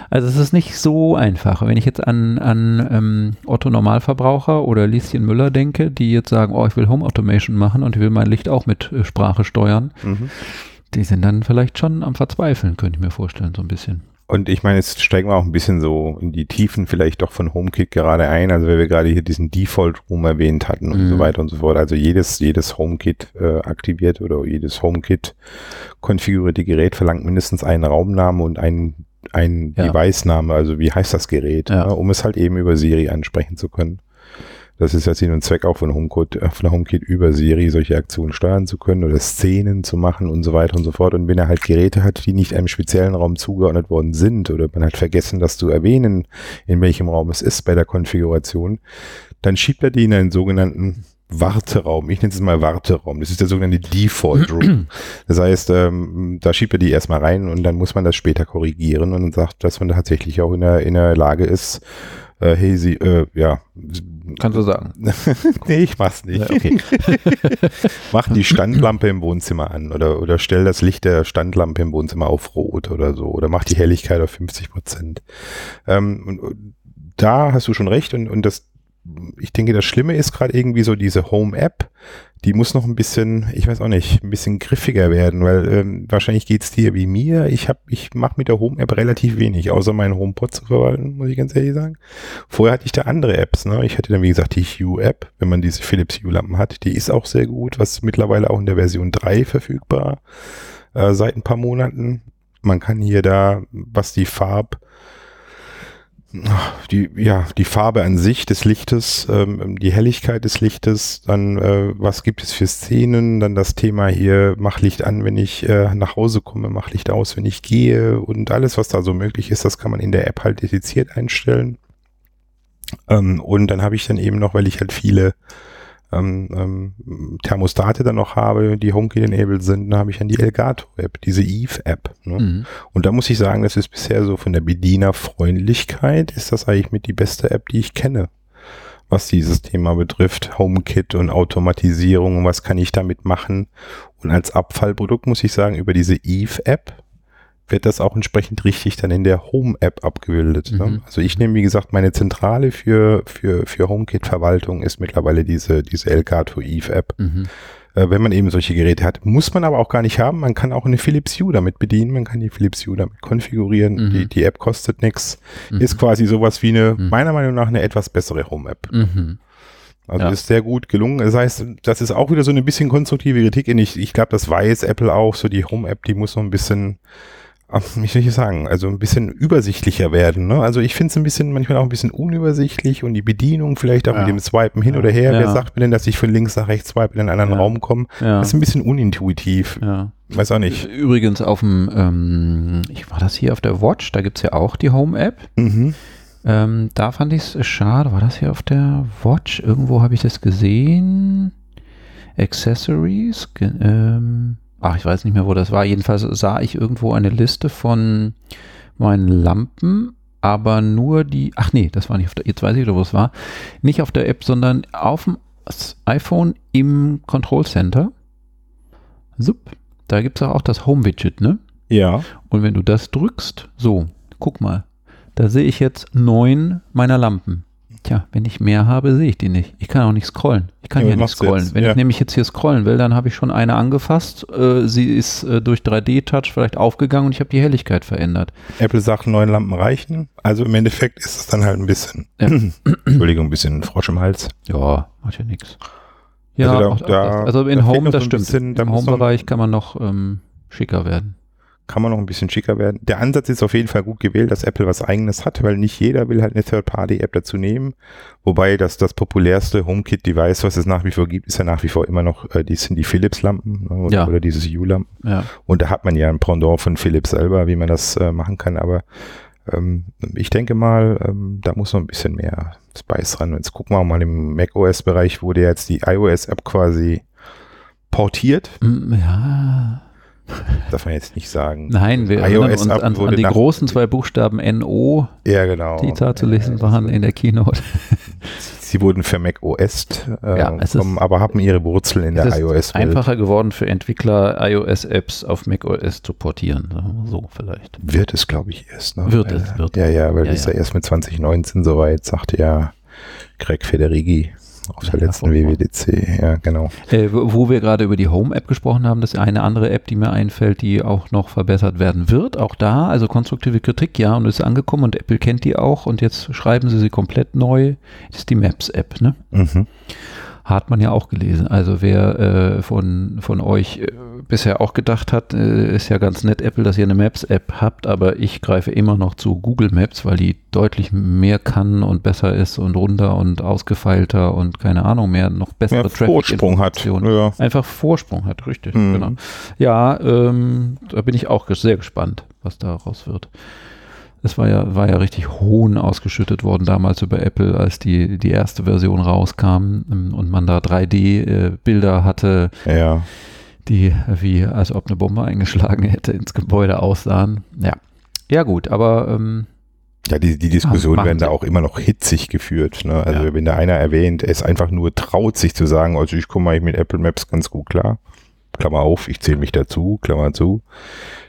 Also es ist nicht so einfach. Wenn ich jetzt an, an ähm, Otto Normalverbraucher oder Lieschen Müller denke, die jetzt sagen, oh, ich will Home Automation machen und ich will mein Licht auch mit äh, Sprache steuern, mhm. die sind dann vielleicht schon am Verzweifeln, könnte ich mir vorstellen, so ein bisschen.
Und ich meine, jetzt steigen wir auch ein bisschen so in die Tiefen vielleicht doch von HomeKit gerade ein, also weil wir gerade hier diesen Default-Room erwähnt hatten und mhm. so weiter und so fort. Also jedes, jedes HomeKit äh, aktiviert oder jedes HomeKit konfigurierte Gerät verlangt mindestens einen Raumname und einen, einen ja. Device-Name, also wie heißt das Gerät, ja. ne, um es halt eben über Siri ansprechen zu können. Das ist ja Sinn und Zweck auch von HomeKit, äh, von HomeKit über Siri solche Aktionen steuern zu können oder Szenen zu machen und so weiter und so fort. Und wenn er halt Geräte hat, die nicht einem speziellen Raum zugeordnet worden sind oder man hat vergessen, das zu erwähnen, in welchem Raum es ist bei der Konfiguration, dann schiebt er die in einen sogenannten Warteraum. Ich nenne es mal Warteraum. Das ist der sogenannte Default Room. [CLEARS THROAT] Das heißt, ähm, da schiebt er die erstmal rein und dann muss man das später korrigieren und sagt, dass man tatsächlich auch in der, in der Lage ist, äh, hey, sie, äh, ja.
Kannst du sagen. [LAUGHS]
nee, ich mach's nicht. Ja, okay. [LAUGHS] Mach die Standlampe im Wohnzimmer an oder, oder stell das Licht der Standlampe im Wohnzimmer auf Rot oder so oder mach die Helligkeit auf 50 Prozent. Ähm, und, da hast du schon recht und, und das ich denke, das Schlimme ist gerade irgendwie so diese Home-App, die muss noch ein bisschen, ich weiß auch nicht, ein bisschen griffiger werden, weil ähm, wahrscheinlich geht's dir wie mir. Ich habe, ich mache mit der Home-App relativ wenig, außer meinen HomePod zu verwalten, muss ich ganz ehrlich sagen. Vorher hatte ich da andere Apps, ne? Ich hatte dann, wie gesagt, die Hue-App, wenn man diese Philips Hue-Lampen hat, die ist auch sehr gut, was mittlerweile auch in der Version 3 verfügbar, äh, seit ein paar Monaten. Man kann hier da, was die Farb, die, ja, die Farbe an sich des Lichtes, ähm, die Helligkeit des Lichtes, dann äh, was gibt es für Szenen, dann das Thema hier, mach Licht an, wenn ich äh, nach Hause komme, mach Licht aus, wenn ich gehe und alles, was da so möglich ist, das kann man in der App halt dediziert einstellen. Ähm, und dann habe ich dann eben noch, weil ich halt viele ähm, ähm, Thermostate dann noch habe, die HomeKit-enabled sind, dann habe ich dann die Elgato-App, diese Eve-App. Ne? Mhm. Und da muss ich sagen, das ist bisher so von der Bedienerfreundlichkeit, ist das eigentlich mit die beste App, die ich kenne was dieses Thema betrifft, HomeKit und Automatisierung und was kann ich damit machen. Und als Abfallprodukt muss ich sagen, über diese Eve-App wird das auch entsprechend richtig dann in der Home-App abgebildet. Ne? Mhm. Ne? Also ich nehme, wie gesagt, meine Zentrale für, für, für HomeKit-Verwaltung ist mittlerweile diese, diese Elgato Eve-App. Mhm. Äh, wenn man eben solche Geräte hat, muss man aber auch gar nicht haben. Man kann auch eine Philips Hue damit bedienen. Man kann die Philips Hue damit konfigurieren. Mhm. Die, die App kostet nichts. Mhm. Ist quasi sowas wie eine, mhm. meiner Meinung nach, eine etwas bessere Home-App. Mhm. Also ja. ist sehr gut gelungen. Das heißt, das ist auch wieder so eine bisschen konstruktive Kritik. Ich, ich glaube, das weiß Apple auch. So die Home-App, die muss so ein bisschen wie soll ich sagen, also ein bisschen übersichtlicher werden. Ne? Also ich finde es ein bisschen, manchmal auch ein bisschen unübersichtlich und die Bedienung vielleicht auch ja. mit dem Swipen hin ja. oder her. Ja. Wer sagt mir denn, dass ich von links nach rechts swipe in einen anderen Raum komme? Das ist ein bisschen unintuitiv. Weiß auch nicht.
Übrigens auf dem, ähm, ich war das hier auf der Watch, da gibt es ja auch die Home-App. Mhm. Ähm, da fand ich es schade, war das hier auf der Watch? Irgendwo habe ich das gesehen. Accessories, ähm, ach, ich weiß nicht mehr, wo das war. Jedenfalls sah ich irgendwo eine Liste von meinen Lampen, aber nur die, ach nee, das war nicht auf der, jetzt weiß ich wieder, wo es war, nicht auf der App, sondern auf dem iPhone im Control Center. Sup, da gibt es auch das Home-Widget, ne?
Ja.
Und wenn du das drückst, so, guck mal, da sehe ich jetzt neun meiner Lampen. Tja, wenn ich mehr habe, sehe ich die nicht. Ich kann auch nicht scrollen. Ich kann ja, hier nicht scrollen. Jetzt. Wenn ja. ich nämlich jetzt hier scrollen will, dann habe ich schon eine angefasst. Äh, sie ist äh, durch 3D-Touch vielleicht aufgegangen und ich habe die Helligkeit verändert.
Apple sagt, neun Lampen reichen. Also im Endeffekt ist es dann halt ein bisschen, ja. [CLEARS THROAT] Entschuldigung, ein bisschen Frosch im Hals.
Ja, macht ja nichts. Ja, also, da, da, also in Home, das stimmt. Bisschen, Im Home-Bereich kann man noch ähm, schicker werden
kann man noch ein bisschen schicker werden. Der Ansatz ist auf jeden Fall gut gewählt, dass Apple was eigenes hat, weil nicht jeder will halt eine Third-Party-App dazu nehmen. Wobei das, das populärste HomeKit-Device, was es nach wie vor gibt, ist ja nach wie vor immer noch, äh, die sind die Philips-Lampen ne, oder, ja. oder dieses U-Lampen. Ja. Und da hat man ja ein Pendant von Philips selber, wie man das äh, machen kann. Aber ähm, ich denke mal, ähm, da muss noch ein bisschen mehr Spice ran. Jetzt gucken wir mal im macOS-Bereich, wurde jetzt die iOS-App quasi portiert.
Mm, ja. [LAUGHS]
Darf man jetzt nicht sagen.
Nein, wir erinnern uns an, an die großen zwei Buchstaben NO,
ja, genau.
die da zu lesen waren in der Keynote.
Sie wurden für Mac OS äh, ja, kommen, aber haben ihre Wurzeln in der iOS. Es ist
einfacher geworden für Entwickler, iOS-Apps auf Mac OS zu portieren. So vielleicht.
Wird es, glaube ich, erst.
Ne? Wird es, wird
Ja, ja, weil ja, ist ja erst mit 2019 soweit, sagte ja Greg Federighi. Auf der letzten WWDC, ja, genau.
Äh, wo wir gerade über die Home-App gesprochen haben, das ist eine andere App, die mir einfällt, die auch noch verbessert werden wird. Auch da, also konstruktive Kritik, ja, und ist angekommen und Apple kennt die auch und jetzt schreiben sie sie komplett neu. Das ist die Maps-App, ne? Mhm. Hat man ja auch gelesen. Also wer äh, von, von euch äh, bisher auch gedacht hat, äh, ist ja ganz nett, Apple, dass ihr eine Maps-App habt, aber ich greife immer noch zu Google Maps, weil die deutlich mehr kann und besser ist und runder und ausgefeilter und keine Ahnung mehr, noch bessere ja,
Vorsprung hat.
Ja. Einfach Vorsprung hat, richtig. Mhm. Genau. Ja, ähm, da bin ich auch sehr gespannt, was daraus wird. Es war ja, war ja richtig Hohn ausgeschüttet worden damals über Apple, als die, die erste Version rauskam ähm, und man da 3D-Bilder äh, hatte.
Ja
die wie als ob eine Bombe eingeschlagen [LAUGHS] hätte ins Gebäude aussahen. Ja, ja gut, aber ähm,
ja, die, die Diskussionen werden da auch immer noch hitzig geführt. Ne? Also ja. wenn da einer erwähnt, er ist einfach nur traut, sich zu sagen, also ich komme eigentlich mit Apple Maps ganz gut klar. Klammer auf, ich zähle mich dazu, Klammer zu.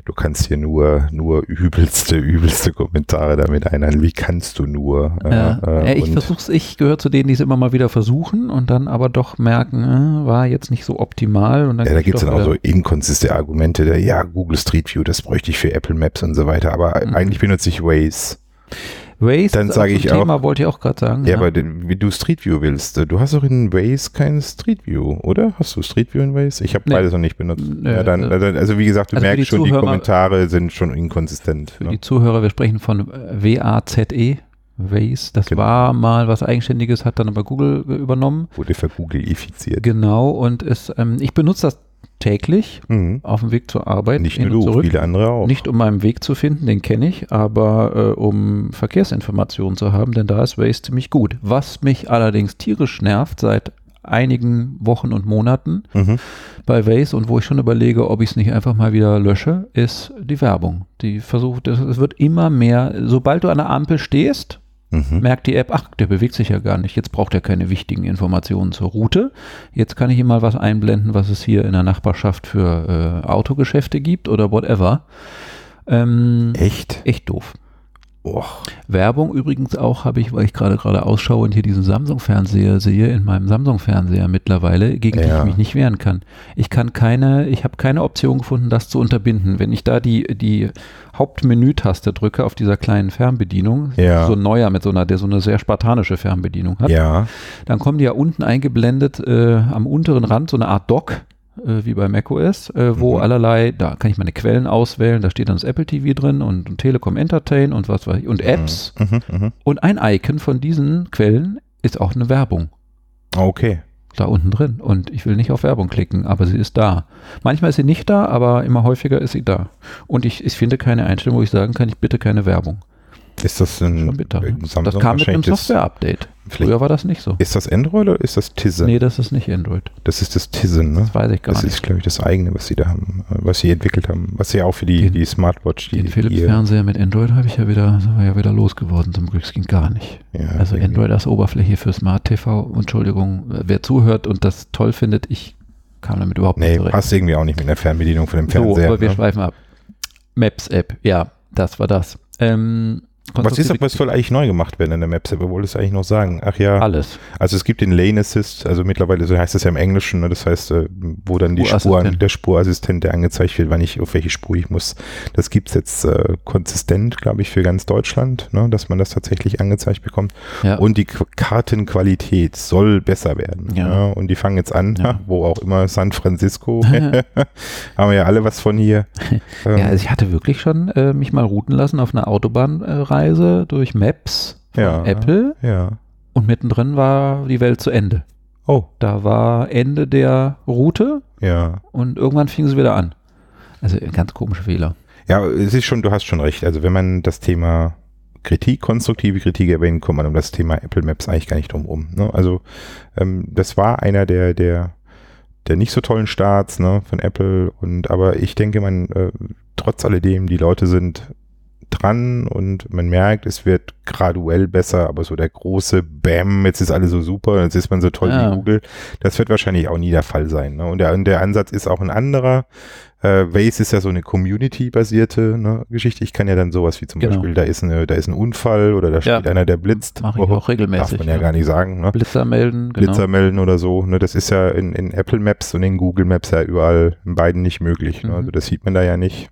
Du kannst hier nur, nur übelste, übelste Kommentare damit einhalten. Wie kannst du nur?
Ja, äh, ich versuch's, ich gehöre zu denen, die es immer mal wieder versuchen und dann aber doch merken, äh, war jetzt nicht so optimal. Und
dann ja, da gibt es dann auch so inkonsistente Argumente, der, ja, Google Street View, das bräuchte ich für Apple Maps und so weiter, aber mhm. eigentlich benutze ich Waze.
Waze
dann sage ich Thema
auch, wollte ich auch gerade sagen.
Ja, ja, aber wie du Street View willst, du hast doch in Waze kein Street View, oder? Hast du Street View in Waze? Ich habe nee. beides noch nicht benutzt. Nee, ja, dann, äh, also wie gesagt, du also merkst schon, Zuhörer, die Kommentare sind schon inkonsistent.
Für ne? die Zuhörer, wir sprechen von W-A-Z-E. Waze, das genau. war mal was Eigenständiges, hat dann aber Google übernommen.
Wurde für Google-ifiziert.
Genau, und es, ähm, ich benutze das täglich mhm. auf dem Weg zur Arbeit.
Nicht nur du, zurück. viele andere auch.
Nicht um meinen Weg zu finden, den kenne ich, aber äh, um Verkehrsinformationen zu haben, denn da ist Waze ziemlich gut. Was mich allerdings tierisch nervt seit einigen Wochen und Monaten mhm. bei Waze und wo ich schon überlege, ob ich es nicht einfach mal wieder lösche, ist die Werbung. Die versucht, es wird immer mehr, sobald du an der Ampel stehst, Mhm. Merkt die App, ach, der bewegt sich ja gar nicht. Jetzt braucht er keine wichtigen Informationen zur Route. Jetzt kann ich ihm mal was einblenden, was es hier in der Nachbarschaft für äh, Autogeschäfte gibt oder whatever.
Ähm, echt?
Echt doof. Oh. Werbung übrigens auch habe ich, weil ich gerade gerade ausschaue und hier diesen Samsung-Fernseher sehe, in meinem Samsung-Fernseher mittlerweile, gegen ja. den ich mich nicht wehren kann. Ich kann keine, ich habe keine Option gefunden, das zu unterbinden. Wenn ich da die, die Hauptmenü-Taste drücke auf dieser kleinen Fernbedienung,
ja.
so ein neuer mit so einer, der so eine sehr spartanische Fernbedienung hat,
ja.
dann kommen die ja unten eingeblendet äh, am unteren Rand so eine Art Dock äh, wie bei macOS, äh, wo mhm. allerlei, da kann ich meine Quellen auswählen, da steht dann das Apple TV drin und, und Telekom Entertain und was weiß ich, und Apps. Mhm. Mhm. mhm. Und ein Icon von diesen Quellen ist auch eine Werbung.
Okay.
Da unten drin. Und ich will nicht auf Werbung klicken, aber sie ist da. Manchmal ist sie nicht da, aber immer häufiger ist sie da. Und ich, ich finde keine Einstellung, wo ich sagen kann, ich bitte keine Werbung.
Ist das ein
Schon bitter, ne? Das kam mit einem Software-Update. Früher war das nicht so.
Ist das Android oder ist das Tizen?
Nee, das ist nicht Android.
Das ist das Tizen, ne?
Das weiß ich gar
das
nicht.
Das ist, glaube ich, das eigene, was sie da haben, was sie entwickelt haben. Was sie auch für die, den, die Smartwatch,
die. Den Philips-Fernseher mit Android habe ich ja wieder, sind wir ja wieder losgeworden. Zum Glück, ging gar nicht. Ja, also Android als Oberfläche für Smart TV. Entschuldigung, wer zuhört und das toll findet, ich kam damit überhaupt
nee, nicht zurecht. Nee, passt irgendwie auch nicht mit der Fernbedienung von dem Fernseher. So,
aber wir ne? schweifen ab. Maps-App, ja, das war das. Ähm,
was ist, was soll eigentlich neu gemacht werden in der Maps? Aber wolltest du eigentlich noch sagen? Ach ja.
Alles.
Also es gibt den Lane Assist, also mittlerweile, so heißt das ja im Englischen, ne? das heißt, äh, wo dann die Spur, der Spurassistent, der angezeigt wird, wann ich, auf welche Spur ich muss. Das gibt es jetzt äh, konsistent, glaube ich, für ganz Deutschland, ne? dass man das tatsächlich angezeigt bekommt. Ja. Und die Kartenqualität soll besser werden. Ja. ja? Und die fangen jetzt an, ja. [LAUGHS] wo auch immer, San Francisco, [LAUGHS] [LAUGHS] haben wir ja alle was von hier.
ja, also ich hatte wirklich schon äh, mich mal routen lassen auf einer Autobahnreise Reise durch Maps von
ja,
Apple.
Ja.
Und mittendrin war die Welt zu Ende.
Oh.
Da war Ende der Route.
Ja.
Und irgendwann fing sie wieder an. Also ein ganz komischer Fehler.
Ja, es ist schon, du hast schon recht. Also wenn man das Thema Kritik, konstruktive Kritik erwähnt, kommt man um das Thema Apple Maps eigentlich gar nicht drum rum. Ne? Also ähm, das war einer der, der, der nicht so tollen Starts ne, von Apple. Und aber ich denke, man, äh, trotz alledem, die Leute sind dran und man merkt, es wird graduell besser, aber so der große Bam, jetzt ist alles so super, jetzt ist man so toll ja. wie Google, das wird wahrscheinlich auch nie der Fall sein. Ne? Und, der, und der Ansatz ist auch ein anderer. Äh, Waze ist ja so eine Community-basierte ne, Geschichte. Ich kann ja dann sowas wie zum genau. Beispiel, da ist, eine, da ist ein Unfall oder da steht ja. einer, der blitzt.
Mache ich oh, auch regelmäßig.
Darf man ja, ja, gar nicht sagen. Ne?
Blitzer melden.
Genau. Blitzer melden oder so. Ne? Das ist ja in, in Apple Maps und in Google Maps ja überall in beiden nicht möglich. Ne? Mhm. Also das sieht man da ja nicht.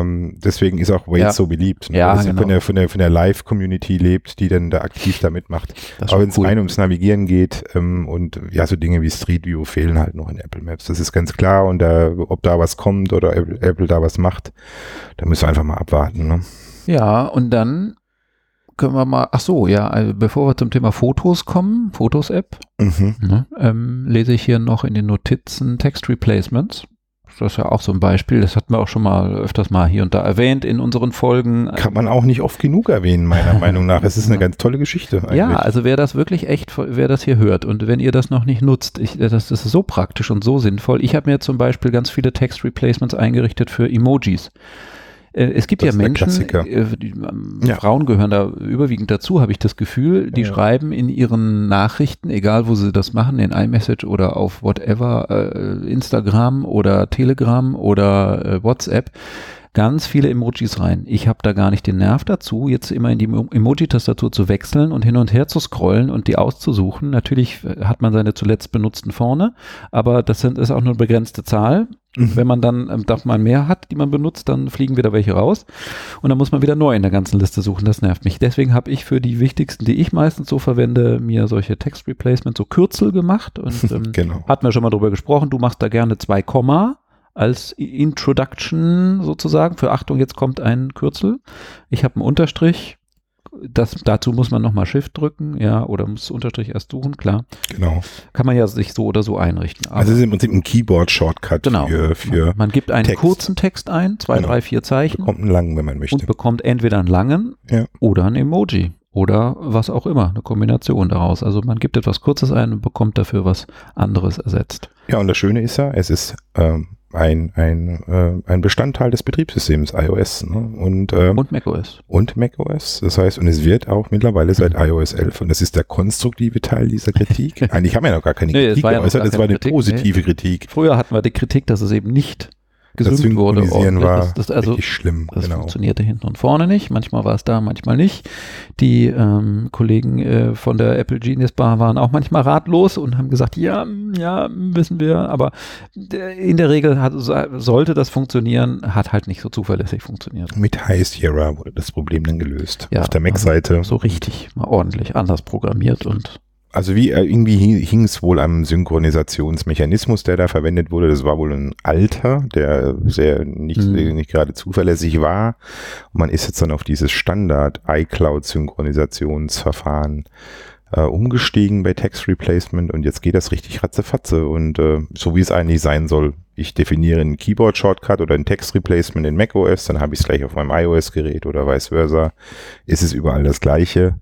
Ähm, deswegen ist auch Wade
Ja.
so beliebt, ne?
Ja,
weil
genau.
von der, von der, von der Live-Community lebt, die dann da aktiv da mitmacht. Aber wenn es
cool.
rein ums Navigieren geht ähm, und ja, so Dinge wie Street View fehlen halt noch in Apple Maps. Das ist ganz klar und da, ob da was kommt oder Apple, Apple da was macht, da müssen wir einfach mal abwarten. Ne?
Ja, und dann können wir mal, ach so, ja, also bevor wir zum Thema Fotos kommen, Fotos-App,
Mhm.
ne, ähm, lese ich hier noch in den Notizen Text Replacements. Das ist ja auch so ein Beispiel, das hatten wir auch schon mal öfters mal hier und da erwähnt in unseren Folgen.
Kann man auch nicht oft genug erwähnen, meiner [LAUGHS] Meinung nach. Es ist eine ganz tolle Geschichte. Eigentlich.
Ja, also wer das wirklich echt, wer das hier hört und wenn ihr das noch nicht nutzt, ich, das, das ist so praktisch und so sinnvoll. Ich habe mir zum Beispiel ganz viele Text Replacements eingerichtet für Emojis. Äh, Es gibt
Das
ja Menschen, äh, die, ähm,
Ja.
Frauen gehören da überwiegend dazu, habe ich das Gefühl, die
Ja.
schreiben in ihren Nachrichten, egal wo sie das machen, in iMessage oder auf whatever, äh, Instagram oder Telegram oder WhatsApp, ganz viele Emojis rein. Ich habe da gar nicht den Nerv dazu, jetzt immer in die Emo- Emoji-Tastatur zu wechseln und hin und her zu scrollen und die auszusuchen. Natürlich hat man seine zuletzt benutzten vorne, aber das sind, ist auch nur eine begrenzte Zahl.
Mhm.
Wenn man dann ähm, doch mal mehr hat, die man benutzt, dann fliegen wieder welche raus und dann muss man wieder neu in der ganzen Liste suchen. Das nervt mich. Deswegen habe ich für die wichtigsten, die ich meistens so verwende, mir solche Text Replacement, so Kürzel gemacht und [LAUGHS] ähm,
Genau.
hatten wir schon mal drüber gesprochen. Du machst da gerne zwei Komma als Introduction sozusagen. Für Achtung, jetzt kommt ein Kürzel. Ich habe einen Unterstrich. Das, dazu muss man nochmal Shift drücken, ja, oder muss Unterstrich erst suchen, klar.
Genau.
Kann man ja sich so oder so einrichten. Aber
Also es ist im Prinzip ein Keyboard-Shortcut
genau.
für, für
man gibt einen
Text.
kurzen Text ein, zwei,
Genau.
drei, vier Zeichen
bekommt einen langen, wenn man möchte.
und bekommt entweder einen langen
Ja.
oder ein Emoji oder was auch immer, eine Kombination daraus. Also man gibt etwas Kurzes ein und bekommt dafür was anderes ersetzt.
Ja, und das Schöne ist ja, es ist ähm, ein, ein, äh, ein Bestandteil des Betriebssystems iOS ne? und, ähm,
Und macOS.
und macOS. Das heißt, und es wird auch mittlerweile seit iOS 11 und das ist der konstruktive Teil dieser Kritik. [LAUGHS] Eigentlich haben wir ja noch gar keine
Nee, es
Kritik
war ja
geäußert,
gar
es
keine
war eine
Kritik,
positive Kritik.
Früher hatten wir die Kritik, dass es eben nicht
Das
gesynkt wurde. Ordentlich.
war
das, das, also
schlimm.
das
genau.
funktionierte hinten und vorne nicht. Manchmal war es da, manchmal nicht. Die ähm, Kollegen äh, von der Apple Genius Bar waren auch manchmal ratlos und haben gesagt, ja, ja, wissen wir, aber in der Regel hat, so- sollte das funktionieren, hat halt nicht so zuverlässig funktioniert.
Mit High Sierra wurde das Problem dann gelöst.
Ja,
Auf der Mac-Seite.
So richtig, mal ordentlich anders programmiert und
Also wie äh, irgendwie hing- es wohl am Synchronisationsmechanismus, der da verwendet wurde. Das war wohl ein alter, der sehr nicht,
Mhm.
nicht gerade zuverlässig war. Und man ist jetzt dann auf dieses Standard iCloud-Synchronisationsverfahren äh, umgestiegen bei Text Replacement und jetzt geht das richtig ratzefatze und äh, so wie es eigentlich sein soll. Ich definiere einen Keyboard-Shortcut oder ein Text Replacement in macOS, dann habe ich es gleich auf meinem iOS-Gerät oder vice versa. Ist es überall das gleiche.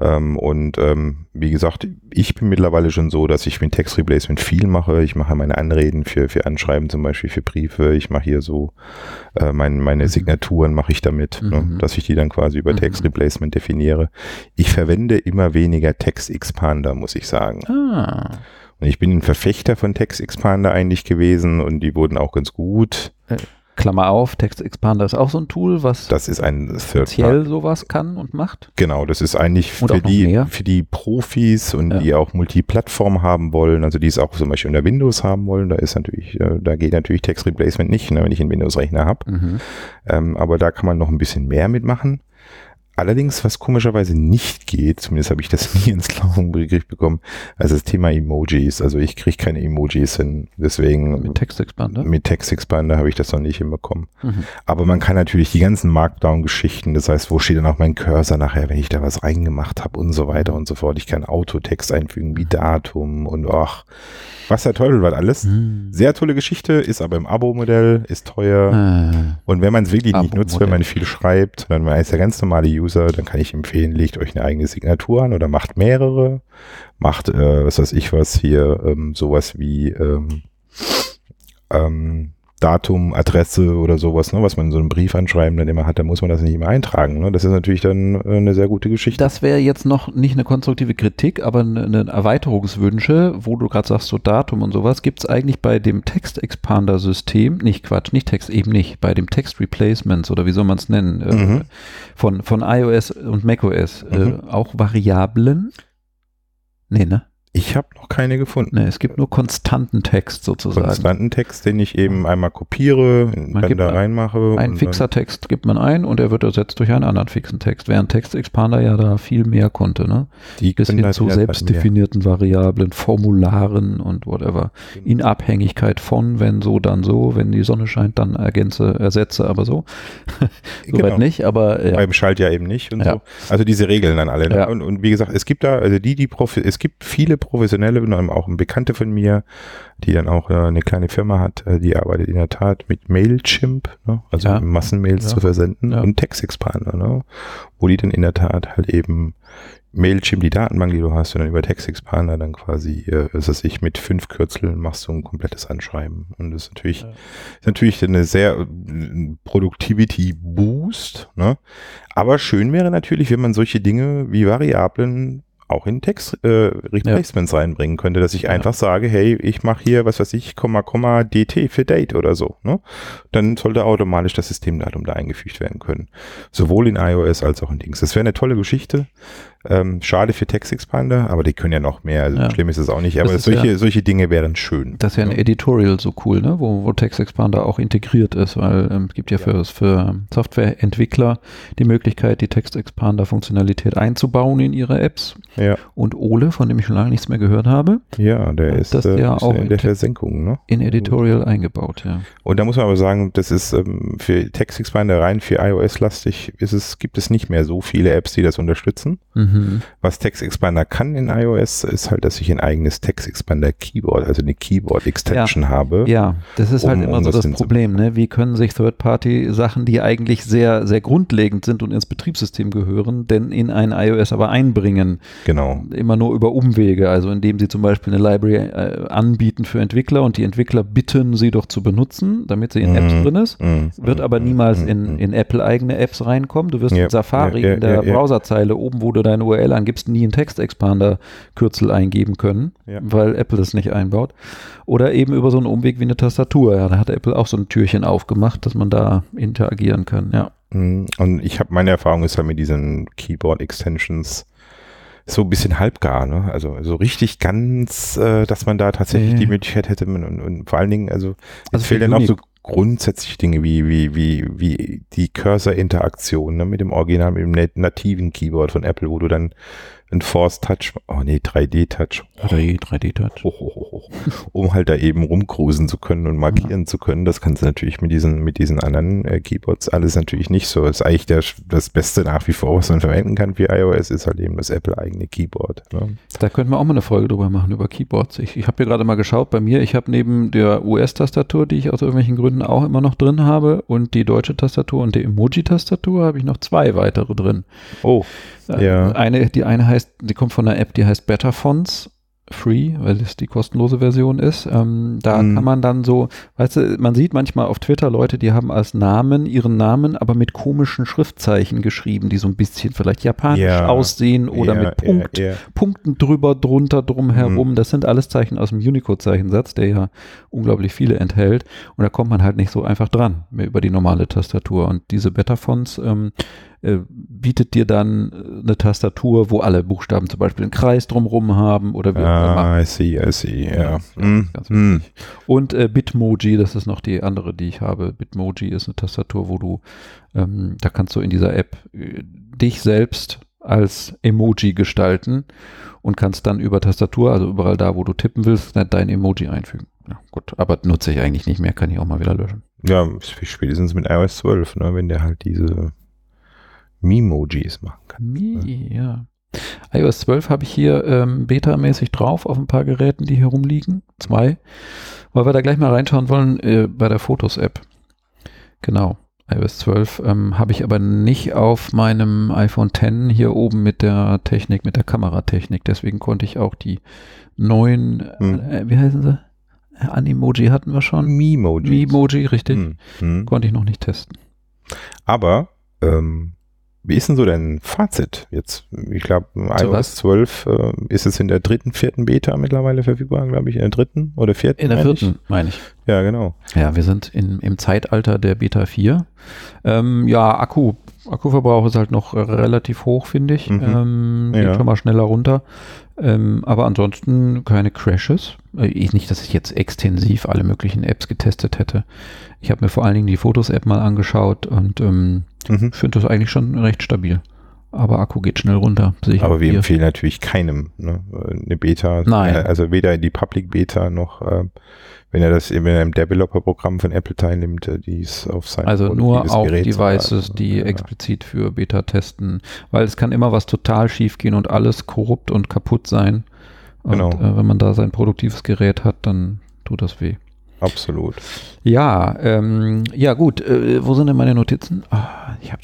Ähm, und ähm, wie gesagt, ich bin mittlerweile schon so, dass ich mit Text Replacement viel mache. Ich mache meine Anreden für, für Anschreiben, zum Beispiel für Briefe. Ich mache hier so äh, mein, meine
Mhm.
Signaturen mache ich damit, ne,
Mhm.
dass ich die dann quasi über
Mhm.
Text Replacement definiere. Ich verwende immer weniger Text Expander, muss ich sagen.
ah,
Und ich bin ein Verfechter von Text Expander eigentlich gewesen und die wurden auch ganz gut.
Klammer auf, Text Expander ist auch so ein Tool, was
Das ist ein
speziell sowas kann und macht.
Genau, das ist eigentlich für die,
mehr.
für die Profis und
Ja.
die auch Multiplattform haben wollen, also die es auch zum Beispiel unter Windows haben wollen, da ist natürlich, äh, da geht natürlich Text Replacement nicht, ne, wenn ich einen Windows-Rechner habe.
Mhm.
Ähm, aber da kann man noch ein bisschen mehr mitmachen. Allerdings, was komischerweise nicht geht, zumindest habe ich das [LAUGHS] nie ins Griff bekommen, also das Thema Emojis. Also ich kriege keine Emojis hin, deswegen
Mit Text Expander.
mit Text Expander habe ich das noch nicht hinbekommen.
Mhm.
Aber man kann natürlich die ganzen Markdown-Geschichten, das heißt, wo steht dann auch mein Cursor nachher, wenn ich da was reingemacht habe und so weiter und so fort. Ich kann Autotext einfügen wie Datum und ach, was der Teufel was alles.
Mhm.
Sehr tolle Geschichte, ist aber im Abo-Modell, ist teuer.
Äh,
Und wenn man es wirklich nicht nutzt, wenn man viel schreibt, man ist der ganz normale User, dann kann ich empfehlen, legt euch eine eigene Signatur an oder macht mehrere. Macht, äh, was weiß ich was, hier ähm, sowas wie ähm, ähm, Datum, Adresse oder sowas, ne, was man in so einem Briefanschreiben dann immer hat, da muss man das nicht immer eintragen. Ne? Das ist natürlich dann äh, eine sehr gute Geschichte.
Das wäre jetzt noch nicht eine konstruktive Kritik, aber eine, eine Erweiterungswünsche, wo du gerade sagst, so Datum und sowas, gibt es eigentlich bei dem Text-Expander-System, nicht Quatsch, nicht Text, eben nicht, bei dem Text-Replacements oder wie soll man es nennen, äh,
Mhm.
von, von iOS und macOS,
Mhm.
äh, auch Variablen? Nee, ne?
Ich habe noch keine gefunden.
Nee, es gibt nur konstanten Text sozusagen.
Konstanten Text, den ich eben einmal kopiere,
Man
Blender reinmache.
Ein fixer Text gibt man ein und er wird ersetzt durch einen anderen fixen Text, während Text Expander ja da viel mehr konnte. Ne?
Die
Bis hin zu selbstdefinierten Variablen, Formularen und whatever. Genau. In Abhängigkeit von, wenn so, dann so, wenn die Sonne scheint, dann ergänze, ersetze, aber so. [LAUGHS] Soweit genau. nicht, aber
ja. Beim Schalt ja eben nicht und ja. so. Also diese Regeln dann alle. Ne? Ja. Und, und wie gesagt, es gibt da, also die, die Profi es gibt viele professionelle und auch ein Bekannte von mir, die dann auch äh, eine kleine Firma hat, äh, die arbeitet in der Tat mit Mailchimp, ne? also ja. Massenmails ja. zu versenden ja. und Textexpander, ne? wo die dann in der Tat halt eben Mailchimp, die Datenbank, die du hast, und dann über TextExpander dann quasi, äh, es ich mit fünf Kürzeln machst du ein komplettes Anschreiben. Und das ist natürlich, ja. ist natürlich eine sehr äh, Productivity Boost, ne? Aber schön wäre natürlich, wenn man solche Dinge wie Variablen auch in Text äh, Replacements ja. reinbringen könnte, dass ich ja. einfach sage, hey, ich mache hier, was weiß ich, Komma, Komma, DT für Date oder so. Ne? Dann sollte automatisch das Systemdatum da eingefügt werden können. Sowohl in iOS als auch in Dings. Das wäre eine tolle Geschichte. Ähm, schade für Text Expander, aber die können ja noch mehr. Also ja. Schlimm ist es auch nicht. Aber solche, ja, solche Dinge wären schön.
Das ist ja ein Editorial so cool, ne? wo, wo Text Expander auch integriert ist, weil ähm, es gibt ja, ja. Für, für Softwareentwickler die Möglichkeit, die Text Expander Funktionalität einzubauen in ihre Apps.
Ja.
Und Ole, von dem ich schon lange nichts mehr gehört habe,
ja, der ist,
das äh, ja auch
in der Versenkung, ne?
In Editorial eingebaut, ja.
Und da muss man aber sagen, das ist ähm, für Text Expander rein für iOS lastig, ist es, gibt es nicht mehr so viele Apps, die das unterstützen. Mhm. Mhm. Was Text Expander kann in iOS, ist halt, dass ich ein eigenes Text Expander Keyboard, also eine Keyboard Extension
ja.
habe.
Ja, das ist halt um, halt immer um so das, das Problem. Ne? Wie können sich Third-Party-Sachen, die eigentlich sehr, sehr grundlegend sind und ins Betriebssystem gehören, denn in ein iOS aber einbringen?
Genau.
Immer nur über Umwege, also indem sie zum Beispiel eine Library äh, anbieten für Entwickler und die Entwickler bitten, sie doch zu benutzen, damit sie in mhm. Apps drin ist, mhm. wird aber niemals mhm. in, in Apple-eigene Apps reinkommen. Du wirst ja. in Safari ja, ja, in der Browserzeile oben, wo du deine deine URL angibst, nie einen Textexpander-Kürzel eingeben können, ja. weil Apple das nicht einbaut. Oder eben über so einen Umweg wie eine Tastatur. Ja, da hat Apple auch so ein Türchen aufgemacht, dass man da interagieren kann, ja.
Mhm. Und ich habe meine Erfahrung ist ja mit diesen Keyboard-Extensions so ein bisschen halbgar, ne? Also so richtig ganz, äh, dass man da tatsächlich nee. die Möglichkeit hätte und, und, vor allen Dingen, also, also fehlt dann auch so grundsätzlich Dinge wie, wie, wie, wie die Cursor-Interaktion ne, mit dem Original, mit dem nativen Keyboard von Apple, wo du dann ein Force Touch, oh nee, 3D Touch.
3D Touch.
Hoch, hoch, hoch, hoch. Um halt da eben rumcruisen zu können und markieren ja. zu können. Das kannst du natürlich mit diesen, mit diesen anderen äh, Keyboards alles natürlich nicht so. Das ist eigentlich der, das Beste nach wie vor, was man verwenden kann für iOS, ist halt eben das Apple eigene Keyboard. Ne?
Da könnten wir auch mal eine Folge drüber machen, über Keyboards. Ich, ich habe hier gerade mal geschaut bei mir. Ich habe neben der US-Tastatur, die ich aus irgendwelchen Gründen auch immer noch drin habe, und die deutsche Tastatur und die Emoji-Tastatur, habe ich noch zwei weitere drin.
Oh.
Ja. Eine, die eine heißt, die kommt von einer App, die heißt Better Fonts Free, weil es die kostenlose Version ist. Ähm, da mhm. kann man dann so, weißt du, man sieht manchmal auf Twitter Leute, die haben als Namen ihren Namen, aber mit komischen Schriftzeichen geschrieben, die so ein bisschen vielleicht japanisch ja. aussehen oder ja, mit Punkt, ja, Punkten drüber, drunter, drumherum. Mhm. Das sind alles Zeichen aus dem Unicode-Zeichensatz, der ja unglaublich viele enthält. Und da kommt man halt nicht so einfach dran über die normale Tastatur. Und diese Beta-Fonts ähm, äh, bietet dir dann äh, eine Tastatur, wo alle Buchstaben zum Beispiel einen Kreis drumherum haben oder wie
ah, I see, I see, ja. ja mm,
mm. Und äh, Bitmoji, das ist noch die andere, die ich habe. Bitmoji ist eine Tastatur, wo du, ähm, da kannst du in dieser App äh, dich selbst als Emoji gestalten und kannst dann über Tastatur, also überall da, wo du tippen willst, dein Emoji einfügen. Ja, gut, aber nutze ich eigentlich nicht mehr, kann ich auch mal wieder löschen.
Ja, spätestens mit iOS 12, ne, wenn der halt diese Memojis machen kann.
Mi, ja. iOS 12 habe ich hier ähm, beta-mäßig drauf auf ein paar Geräten, die hier rumliegen. Zwei. Weil wir da gleich mal reinschauen wollen äh, bei der Fotos-App. Genau. iOS 12 ähm, habe ich aber nicht auf meinem iPhone 10 hier oben mit der Technik, mit der Kameratechnik. Deswegen konnte ich auch die neuen, hm. äh, wie heißen sie? Animoji hatten wir schon.
Memoji.
Memoji, richtig. Hm. Hm. Konnte ich noch nicht testen.
Aber ähm, wie ist denn so dein Fazit jetzt? Ich glaube, iOS 12 äh, ist es in der dritten, vierten Beta mittlerweile verfügbar, glaube ich, in der dritten oder vierten?
In der vierten, meine ich.
Ja, genau.
Ja, wir sind in, im Zeitalter der Beta 4. Ähm, ja, Akku, Akkuverbrauch ist halt noch relativ hoch, finde ich. Mhm. Ähm, geht ja. schon mal schneller runter. Ähm, aber ansonsten keine Crashes. Äh, nicht, dass ich jetzt extensiv alle möglichen Apps getestet hätte. Ich habe mir vor allen Dingen die Fotos-App mal angeschaut und ähm, mhm. finde das eigentlich schon recht stabil. Aber Akku geht schnell runter.
Aber wir empfehlen natürlich keinem ne? eine Beta.
Nein.
Also weder in die Public Beta noch äh, wenn er das er im Developer-Programm von Apple teilnimmt, äh, die ist auf sein
Also nur auf Gerät Devices, die ja. explizit für Beta testen, weil es kann immer was total schief gehen und alles korrupt und kaputt sein. Und genau. äh, wenn man da sein produktives Gerät hat, dann tut das weh.
Absolut.
Ja, ähm, ja gut. Äh, wo sind denn meine Notizen? Oh, ich habe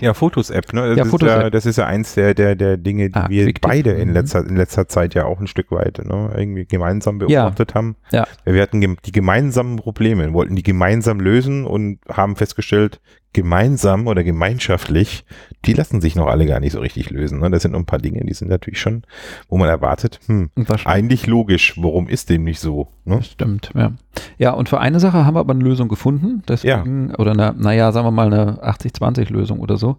ja, Fotos-App, ne? Das, ja, ist Fotos ja, das ist ja eins der, der, der Dinge, die ah, wir wichtig. beide in mhm. letzter, in letzter Zeit ja auch ein Stück weit ne? irgendwie gemeinsam beobachtet
ja.
haben.
Ja.
Wir hatten die gemeinsamen Probleme, wollten die gemeinsam lösen und haben festgestellt, gemeinsam oder gemeinschaftlich, die lassen sich noch alle gar nicht so richtig lösen. Ne? Das sind noch ein paar Dinge, die sind natürlich schon, wo man erwartet, hm, eigentlich logisch, warum ist dem nicht so?
Ne? Stimmt, ja. Ja, und für eine Sache haben wir aber eine Lösung gefunden. Deswegen, ja. Oder eine, naja, sagen wir mal eine 80-20-Lösung oder so.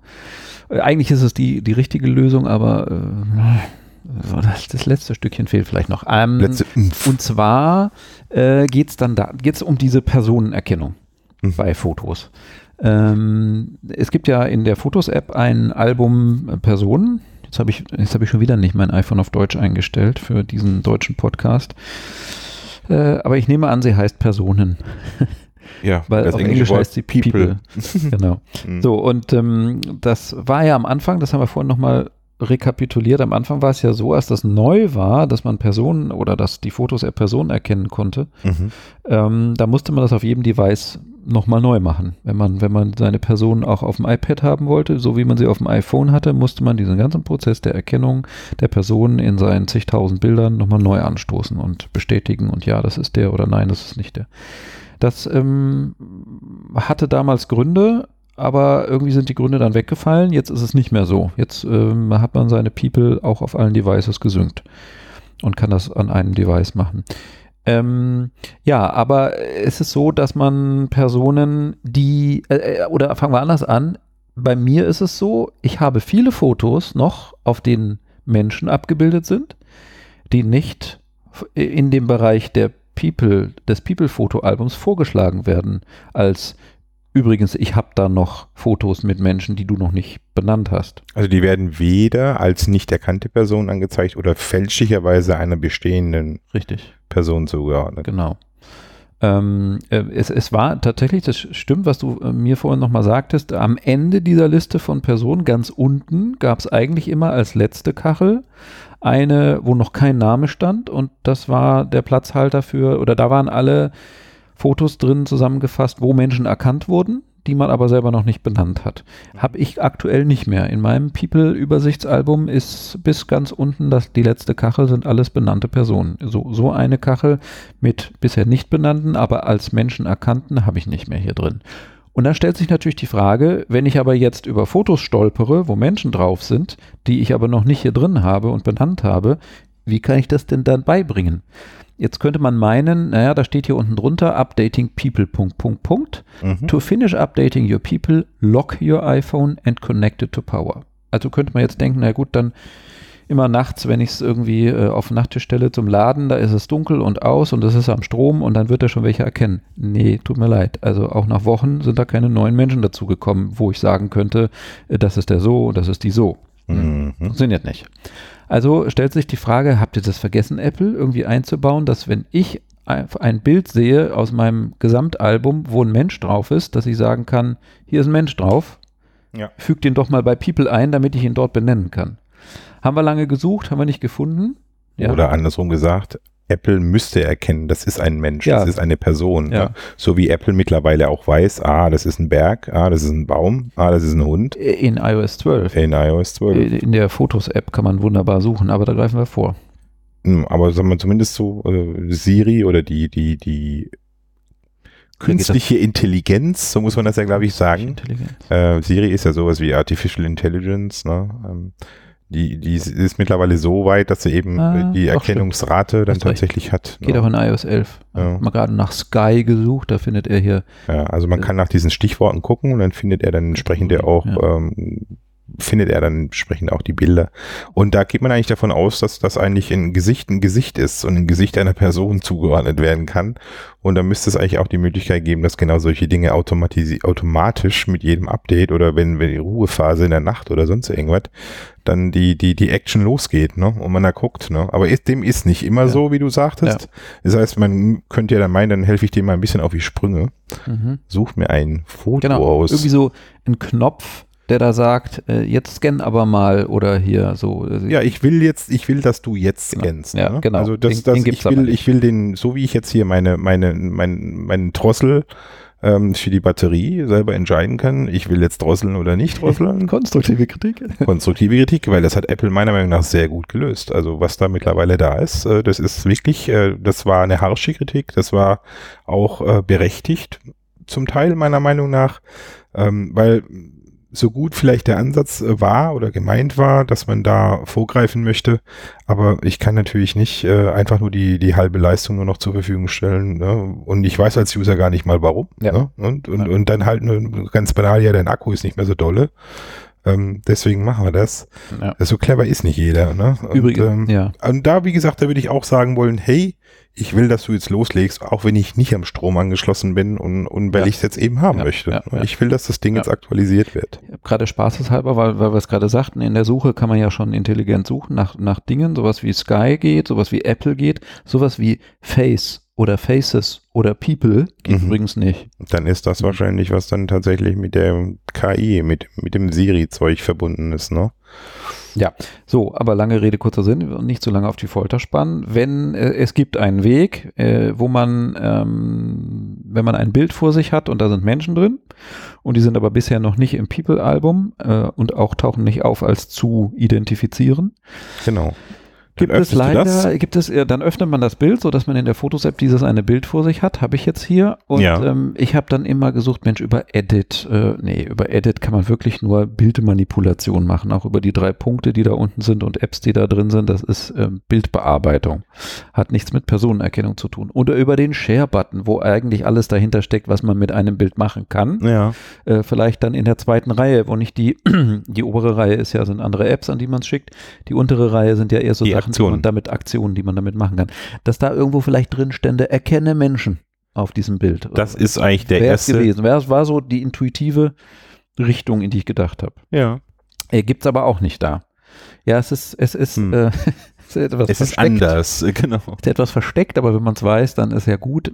Äh, eigentlich ist es die, die richtige Lösung, aber äh, das, das, letzte Stückchen fehlt vielleicht noch. Ähm, letzte, und zwar äh, geht es dann da, geht's um diese Personenerkennung mhm. bei Fotos. Ähm, es gibt ja in der Fotos-App ein Album äh, Personen. Jetzt habe ich, jetzt habe ich schon wieder nicht mein iPhone auf Deutsch eingestellt für diesen deutschen Podcast. Äh, aber ich nehme an, sie heißt Personen.
Ja, [LAUGHS]
weil auf Englisch heißt sie People. People. [LAUGHS] [LAUGHS] genau. Mhm. So, und ähm, das war ja am Anfang, das haben wir vorhin nochmal rekapituliert. Am Anfang war es ja so, als das neu war, dass man Personen oder dass die Fotos-App Personen erkennen konnte. Mhm. Ähm, da musste man das auf jedem Device nochmal neu machen. Wenn man, wenn man seine Person auch auf dem iPad haben wollte, so wie man sie auf dem iPhone hatte, musste man diesen ganzen Prozess der Erkennung der Person in seinen zigtausend Bildern nochmal neu anstoßen und bestätigen und ja, das ist der oder nein, das ist nicht der. Das ähm, hatte damals Gründe, aber irgendwie sind die Gründe dann weggefallen. Jetzt ist es nicht mehr so. Jetzt ähm, hat man seine People auch auf allen Devices gesynkt und kann das an einem Device machen. Ähm, ja, aber es ist so, dass man Personen, die, äh, äh, oder fangen wir anders an, bei mir ist es so, ich habe viele Fotos noch, auf denen Menschen abgebildet sind, die nicht in dem Bereich der People, des People-Foto-Albums vorgeschlagen werden als Übrigens, ich habe da noch Fotos mit Menschen, die du noch nicht benannt hast.
Also die werden weder als nicht erkannte Person angezeigt oder fälschlicherweise einer bestehenden
Richtig.
Person zugeordnet.
Genau. Ähm, äh, es, es, war tatsächlich, das stimmt, was du äh, mir vorhin nochmal sagtest, am Ende dieser Liste von Personen, ganz unten, gab es eigentlich immer als letzte Kachel eine, wo noch kein Name stand und das war der Platzhalter für, oder da waren alle Fotos drin zusammengefasst, wo Menschen erkannt wurden, die man aber selber noch nicht benannt hat. Habe ich aktuell nicht mehr. In meinem People-Übersichtsalbum ist bis ganz unten das, die letzte Kachel sind alles benannte Personen. So, so eine Kachel mit bisher nicht benannten, aber als Menschen erkannten habe ich nicht mehr hier drin. Und dann stellt sich natürlich die Frage, wenn ich aber jetzt über Fotos stolpere, wo Menschen drauf sind, die ich aber noch nicht hier drin habe und benannt habe, wie kann ich das denn dann beibringen? Jetzt könnte man meinen, naja, da steht hier unten drunter, updating people, Punkt, Punkt, Punkt. Mhm. To finish updating your people, lock your iPhone and connect it to power. Also könnte man jetzt denken, na gut, dann immer nachts, wenn ich es irgendwie äh, auf den Nachttisch stelle zum Laden, da ist es dunkel und aus und es ist am Strom und dann wird er schon welche erkennen. Nee, tut mir leid. Also auch nach Wochen sind da keine neuen Menschen dazugekommen, wo ich sagen könnte, äh, das ist der so und das ist die so. Mhm. Funktioniert nicht. Also stellt sich die Frage, habt ihr das vergessen, Apple, irgendwie einzubauen, dass wenn ich ein Bild sehe aus meinem Gesamtalbum, wo ein Mensch drauf ist, dass ich sagen kann, hier ist ein Mensch drauf, ja. fügt den doch mal bei People ein, damit ich ihn dort benennen kann. Haben wir lange gesucht, haben wir nicht gefunden.
Ja. Oder andersrum gesagt, Apple müsste erkennen, das ist ein Mensch, ja. das ist eine Person. Ja. Ne? So wie Apple mittlerweile auch weiß, ah, das ist ein Berg, ah, das ist ein Baum, ah, das ist ein Hund.
In iOS 12.
In iOS 12.
In der Fotos-App kann man wunderbar suchen, aber da greifen wir vor.
Hm, aber sagen wir zumindest so äh, Siri oder die, die, die künstliche Intelligenz, so muss man das ja, glaube ich, sagen. Äh, Siri ist ja sowas wie Artificial Intelligence, ne? Ähm, die, die ist mittlerweile so weit, dass sie eben ah, die Erkennungsrate dann tatsächlich recht. hat.
Geht ne? auch in iOS 11. Ja. Mal gerade nach Sky gesucht, da findet er hier.
Ja, also man äh, kann nach diesen Stichworten gucken und dann findet er dann entsprechend ja auch ähm, findet er dann entsprechend auch die Bilder. Und da geht man eigentlich davon aus, dass das eigentlich ein Gesicht ein Gesicht ist und ein Gesicht einer Person [LAUGHS] zugeordnet werden kann. Und da müsste es eigentlich auch die Möglichkeit geben, dass genau solche Dinge automatisch mit jedem Update oder wenn, wenn die Ruhephase in der Nacht oder sonst irgendwas, dann die, die, die Action losgeht, ne? Und man da guckt, ne? Aber ist, dem ist nicht immer ja. so, wie du sagtest. Ja. Das heißt, man könnte ja dann meinen, dann helfe ich dir mal ein bisschen auf die Sprünge. Mhm. Such mir ein Foto genau. aus.
Irgendwie so ein Knopf, der da sagt, äh, jetzt scan aber mal oder hier so.
Äh, ja, ich will jetzt, ich will, dass du jetzt genau. scannst.
Ja, ne? genau.
Also das, den, das, den ich will, ich will den, so wie ich jetzt hier meine, meine, mein, meinen Drossel ähm, für die Batterie selber entscheiden kann, ich will jetzt drosseln oder nicht [LAUGHS] drosseln.
Konstruktive Kritik.
Konstruktive Kritik, weil das hat Apple meiner Meinung nach sehr gut gelöst. Also was da mittlerweile da ist, äh, das ist wirklich, äh, das war eine harsche Kritik, das war auch äh, berechtigt zum Teil meiner Meinung nach, ähm, weil so gut vielleicht der Ansatz äh, war oder gemeint war, dass man da vorgreifen möchte. Aber ich kann natürlich nicht äh, einfach nur die, die halbe Leistung nur noch zur Verfügung stellen. Ne? Und ich weiß als User gar nicht mal warum. Ja. Ne? Und, und, ja. und dann halt nur ganz banal, ja, dein Akku ist nicht mehr so dolle. Ähm, deswegen machen wir das. Ja. So clever ist nicht jeder. Ne?
Und, Übrigens,
ähm, ja. Und da, wie gesagt, da würde ich auch sagen wollen, hey, ich will, dass du jetzt loslegst, auch wenn ich nicht am Strom angeschlossen bin und, und weil ja. ich es jetzt eben haben ja, möchte. Ja, ich will, dass das Ding jetzt aktualisiert wird.
Ich habe gerade spaßeshalber, weil, weil wir es gerade sagten, in der Suche kann man ja schon intelligent suchen nach, nach Dingen, sowas wie Sky geht, sowas wie Apple geht, sowas wie Face oder Faces oder People geht mhm. übrigens nicht.
Dann ist das wahrscheinlich, was dann tatsächlich mit der KI, mit, mit dem Siri-Zeug verbunden ist, ne?
Ja, so, aber lange Rede, kurzer Sinn und nicht so lange auf die Folter spannen. Wenn äh, es gibt einen Weg, äh, wo man, ähm, wenn man ein Bild vor sich hat und da sind Menschen drin und die sind aber bisher noch nicht im People-Album äh, und auch tauchen nicht auf als zu identifizieren.
Genau.
Gibt es leider, gibt es, dann öffnet man das Bild, so dass man in der Fotos-App dieses eine Bild vor sich hat, habe ich jetzt hier. Und ja. ähm, ich habe dann immer gesucht, Mensch, über Edit, äh, nee, über Edit kann man wirklich nur Bildmanipulation machen, auch über die drei Punkte, die da unten sind und Apps, die da drin sind, das ist äh, Bildbearbeitung. Hat nichts mit Personenerkennung zu tun. Oder über den Share-Button, wo eigentlich alles dahinter steckt, was man mit einem Bild machen kann.
Ja.
Äh, vielleicht dann in der zweiten Reihe, wo nicht die, [CLEARS THROAT] die obere Reihe ist ja, sind andere Apps, an die man es schickt. Die untere Reihe sind ja eher so
die Sachen, Aktionen.
und damit Aktionen, die man damit machen kann. Dass da irgendwo vielleicht drin stände, erkenne Menschen auf diesem Bild.
Das ist eigentlich der
erste. gewesen. Das war so die intuitive Richtung, in die ich gedacht habe.
Ja.
Äh, Gibt es aber auch nicht da. Ja, es ist, es ist, hm. äh, [LAUGHS]
ist etwas es versteckt. ist anders, [LAUGHS] genau. Es
ist etwas versteckt, aber wenn man es weiß, dann ist ja gut.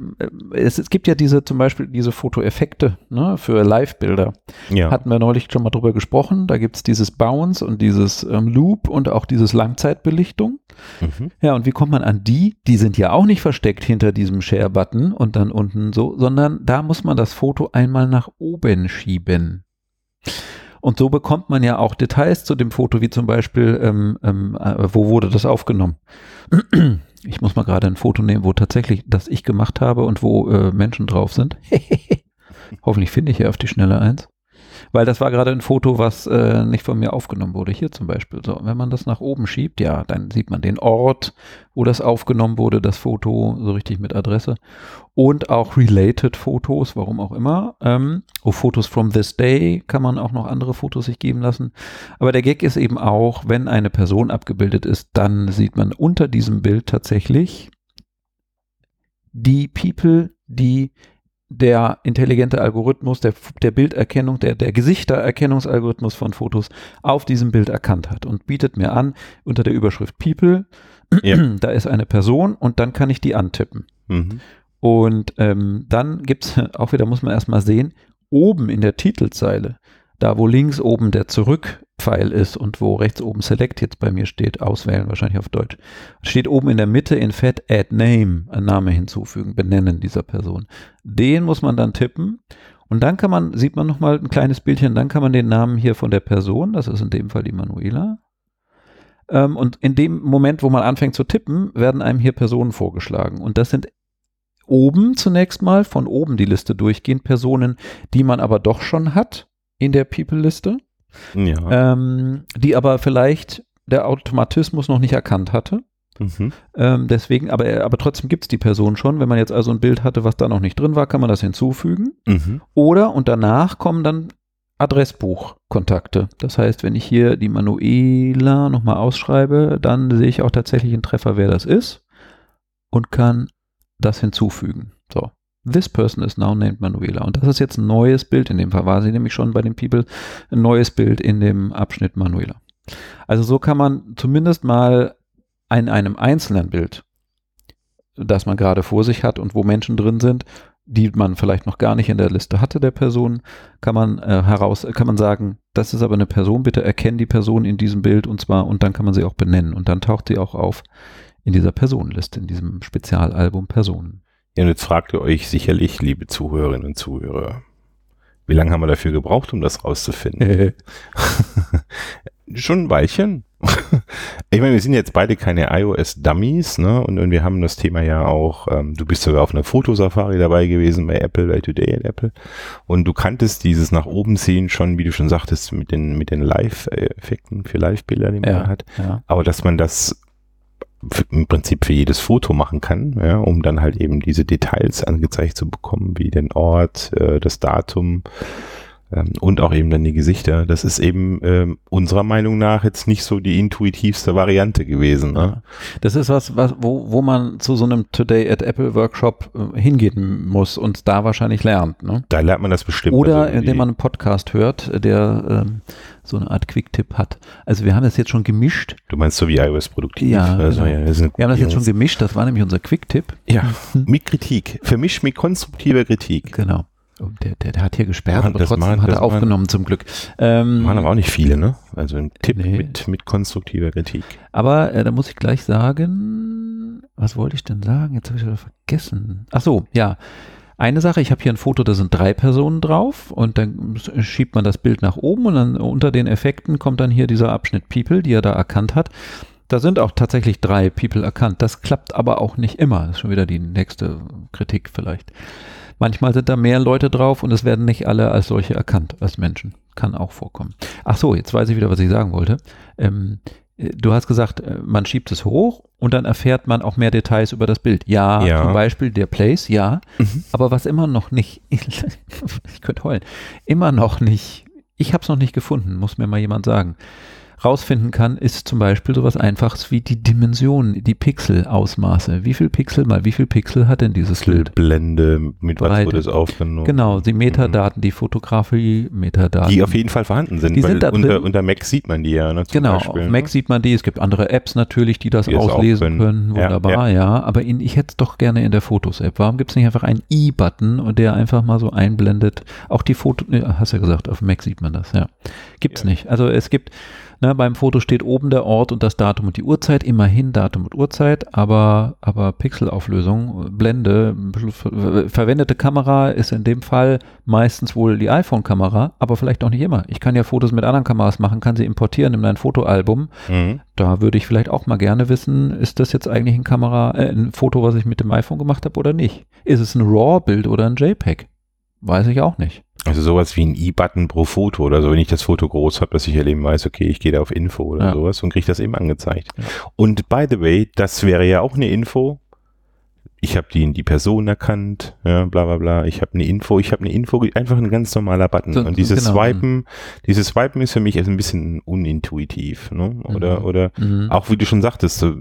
Es, es, gibt ja diese, zum Beispiel diese Fotoeffekte ne, für Live-Bilder. Ja. Hatten wir neulich schon mal drüber gesprochen. Da gibt es dieses Bounce und dieses ähm, Loop und auch dieses Langzeitbelichtung. Mhm. Ja, und wie kommt man an die? Die sind ja auch nicht versteckt hinter diesem Share-Button und dann unten so, sondern da muss man das Foto einmal nach oben schieben. Und so bekommt man ja auch Details zu dem Foto, wie zum Beispiel, ähm, ähm, äh, wo wurde das aufgenommen? [CLEARS THROAT] Ich muss mal gerade ein Foto nehmen, wo tatsächlich das ich gemacht habe und wo äh, Menschen drauf sind. [LAUGHS] Hoffentlich finde ich hier auf die Schnelle eins weil das war gerade ein Foto, was äh, nicht von mir aufgenommen wurde. Hier zum Beispiel. So, wenn man das nach oben schiebt, ja, dann sieht man den Ort, wo das aufgenommen wurde, das Foto, so richtig mit Adresse. Und auch related Fotos, warum auch immer. Ähm, oh, Fotos from this day kann man auch noch andere Fotos sich geben lassen. Aber der Gag ist eben auch, wenn eine Person abgebildet ist, dann sieht man unter diesem Bild tatsächlich die People, die der intelligente Algorithmus, der, der Bilderkennung, der, der Gesichtererkennungsalgorithmus von Fotos auf diesem Bild erkannt hat und bietet mir an, unter der Überschrift People, ja. [CLEARS THROAT] da ist eine Person und dann kann ich die antippen. Mhm. Und ähm, dann gibt es, [LAUGHS] auch wieder muss man erstmal sehen, oben in der Titelzeile, da wo links oben der Zurück Pfeil ist und wo rechts oben Select jetzt bei mir steht, auswählen, wahrscheinlich auf Deutsch, steht oben in der Mitte in Fett Add Name, ein Name hinzufügen, benennen dieser Person. Den muss man dann tippen und dann kann man, sieht man nochmal ein kleines Bildchen, dann kann man den Namen hier von der Person, das ist in dem Fall die Manuela, ähm, und in dem Moment, wo man anfängt zu tippen, werden einem hier Personen vorgeschlagen und das sind oben zunächst mal, von oben die Liste durchgehend Personen, die man aber doch schon hat in der People-Liste ja. ähm, die aber vielleicht der Automatismus noch nicht erkannt hatte. Mhm. Ähm, deswegen, aber, aber trotzdem gibt es die Person schon. Wenn man jetzt also ein Bild hatte, was da noch nicht drin war, kann man das hinzufügen. Mhm. Oder und danach kommen dann Adressbuchkontakte. Das heißt, wenn ich hier die Manuela nochmal ausschreibe, dann sehe ich auch tatsächlich einen Treffer, wer das ist und kann das hinzufügen. So. This person is now named Manuela. Und das ist jetzt ein neues Bild. In dem Fall war sie nämlich schon bei den People ein neues Bild in dem Abschnitt Manuela. Also so kann man zumindest mal in einem einzelnen Bild, das man gerade vor sich hat und wo Menschen drin sind, die man vielleicht noch gar nicht in der Liste hatte der Person, kann man äh, heraus, kann man sagen, das ist aber eine Person, bitte erkennen die Person in diesem Bild und zwar, und dann kann man sie auch benennen und dann taucht sie auch auf in dieser Personenliste, in diesem Spezialalbum Personen.
Ja, und jetzt fragt ihr euch sicherlich, liebe Zuhörerinnen und Zuhörer, wie lange haben wir dafür gebraucht, um das rauszufinden? [LAUGHS] Schon ein Weilchen. ich meine, wir sind jetzt beide keine iOS-Dummies, ne? Und, und, wir haben das Thema ja auch, ähm, du bist sogar auf einer Fotosafari dabei gewesen bei Apple, bei Today at Apple. Und du kanntest dieses nach oben ziehen schon, wie du schon sagtest, mit den, mit den Live-Effekten für Live-Bilder, die man ja, hat. Ja. Aber dass man das im Prinzip für jedes Foto machen kann, ja, um dann halt eben diese Details angezeigt zu bekommen, wie den Ort, äh, das Datum, und auch eben dann die Gesichter. Das ist eben ähm, unserer Meinung nach jetzt nicht so die intuitivste Variante gewesen. Ne?
Das ist was, was wo, wo man zu so einem Today at Apple Workshop äh, hingehen muss und da wahrscheinlich lernt. Ne?
Da lernt man das bestimmt.
Oder also indem man einen Podcast hört, der ähm, so eine Art Quick-Tipp hat. Also wir haben das jetzt schon gemischt.
Du meinst so wie iOS produktiv?
Ja,
also,
genau. ja wir, wir haben das jetzt schon gemischt, das war nämlich unser Quick-Tipp.
Ja, [LAUGHS] mit Kritik. Vermischt mit konstruktiver Kritik.
Genau. Der, der, der, hat hier gesperrt, aber trotzdem machen, hat er aufgenommen, zum Glück.
Ähm, machen aber auch nicht viele, ne? Also ein Tipp nee. mit, mit konstruktiver Kritik.
Aber äh, da muss ich gleich sagen, was wollte ich denn sagen? Jetzt habe ich wieder vergessen. Ach so, ja. Eine Sache, ich habe hier ein Foto, da sind drei Personen drauf und dann schiebt man das Bild nach oben und dann unter den Effekten kommt dann hier dieser Abschnitt People, die er da erkannt hat. Da sind auch tatsächlich drei People erkannt. Das klappt aber auch nicht immer. Das ist schon wieder die nächste Kritik vielleicht. Manchmal sind da mehr Leute drauf und es werden nicht alle als solche erkannt, als Menschen. Kann auch vorkommen. Ach so, jetzt weiß ich wieder, was ich sagen wollte. Ähm, äh, du hast gesagt, äh, man schiebt es hoch und dann erfährt man auch mehr Details über das Bild. Ja, ja. zum Beispiel der Place, ja. Mhm. Aber was immer noch nicht, ich, [LAUGHS] ich könnte heulen, immer noch nicht, ich habe es noch nicht gefunden, muss mir mal jemand sagen rausfinden kann, ist zum Beispiel sowas Einfaches wie die Dimension, die Pixelausmaße. Wie viel Pixel mal wie viel Pixel hat denn dieses Bild?
Blende, mit Breite. was wurde es aufgenommen?
Genau, die Metadaten, mhm. die Fotografie, Metadaten.
Die auf jeden Fall vorhanden sind.
Die sind da drin.
Unter, unter Mac sieht man die ja. Ne,
genau, Beispiel, auf Mac ne? sieht man die. Es gibt andere Apps natürlich, die das die auslesen können. können. Wunderbar, ja. ja. ja. Aber in, ich hätte es doch gerne in der Fotos-App. Warum gibt es nicht einfach einen i-Button und der einfach mal so einblendet? Auch die Foto, hast ja gesagt, auf Mac sieht man das, ja. Gibt es ja. nicht. Also es gibt Ne, beim Foto steht oben der Ort und das Datum und die Uhrzeit, immerhin Datum und Uhrzeit, aber, aber Pixelauflösung, Blende, verwendete Kamera ist in dem Fall meistens wohl die iPhone-Kamera, aber vielleicht auch nicht immer. Ich kann ja Fotos mit anderen Kameras machen, kann sie importieren in mein Fotoalbum. Mhm. Da würde ich vielleicht auch mal gerne wissen, ist das jetzt eigentlich ein Kamera, äh, ein Foto, was ich mit dem iPhone gemacht habe oder nicht? Ist es ein RAW-Bild oder ein JPEG? Weiß ich auch nicht.
Also sowas wie ein E-Button pro Foto oder so, wenn ich das Foto groß habe, dass ich halt eben weiß, okay, ich gehe da auf Info oder ja. sowas und kriege das eben angezeigt. Ja. Und by the way, das wäre ja auch eine Info, ich habe die die Person erkannt, ja, bla bla bla, ich habe eine Info, ich habe eine Info, einfach ein ganz normaler Button. Und dieses genau. Swipen, dieses Swipen ist für mich ein bisschen unintuitiv, ne? Oder, mhm. oder mhm. auch wie du schon sagtest, so,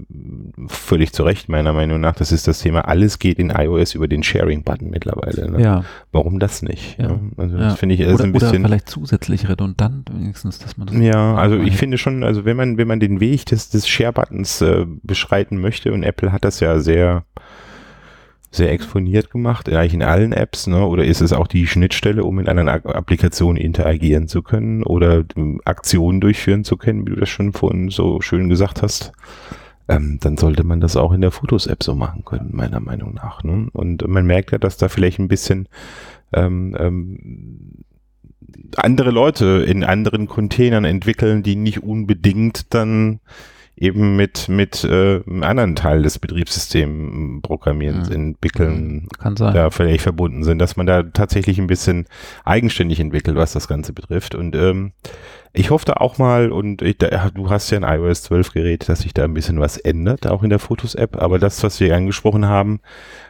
völlig zu Recht meiner Meinung nach, das ist das Thema, alles geht in iOS über den Sharing-Button mittlerweile. Ne?
Ja.
Warum das nicht?
Ja.
Ne? Also
ja.
das finde ich
ist
ein bisschen.
Oder vielleicht zusätzlich redundant wenigstens, dass man das.
Ja, also ich finde schon, also wenn man, wenn man den Weg des, des Share-Buttons äh, beschreiten möchte, und Apple hat das ja sehr sehr exponiert gemacht, eigentlich in allen Apps, ne? oder ist es auch die Schnittstelle, um in einer Applikation interagieren zu können oder ähm, Aktionen durchführen zu können, wie du das schon vorhin so schön gesagt hast? Ähm, dann sollte man das auch in der Fotos-App so machen können, meiner Meinung nach. Ne? Und man merkt ja, dass da vielleicht ein bisschen ähm, ähm, andere Leute in anderen Containern entwickeln, die nicht unbedingt dann eben mit, mit äh, einem anderen Teil des Betriebssystems programmieren, mhm. entwickeln,
Kann sein.
da vielleicht verbunden sind, dass man da tatsächlich ein bisschen eigenständig entwickelt, was das Ganze betrifft. Und ähm, ich hoffe da auch mal, und ich, da, du hast ja ein iOS 12 Gerät, dass sich da ein bisschen was ändert, auch in der Fotos-App, aber das, was wir angesprochen haben,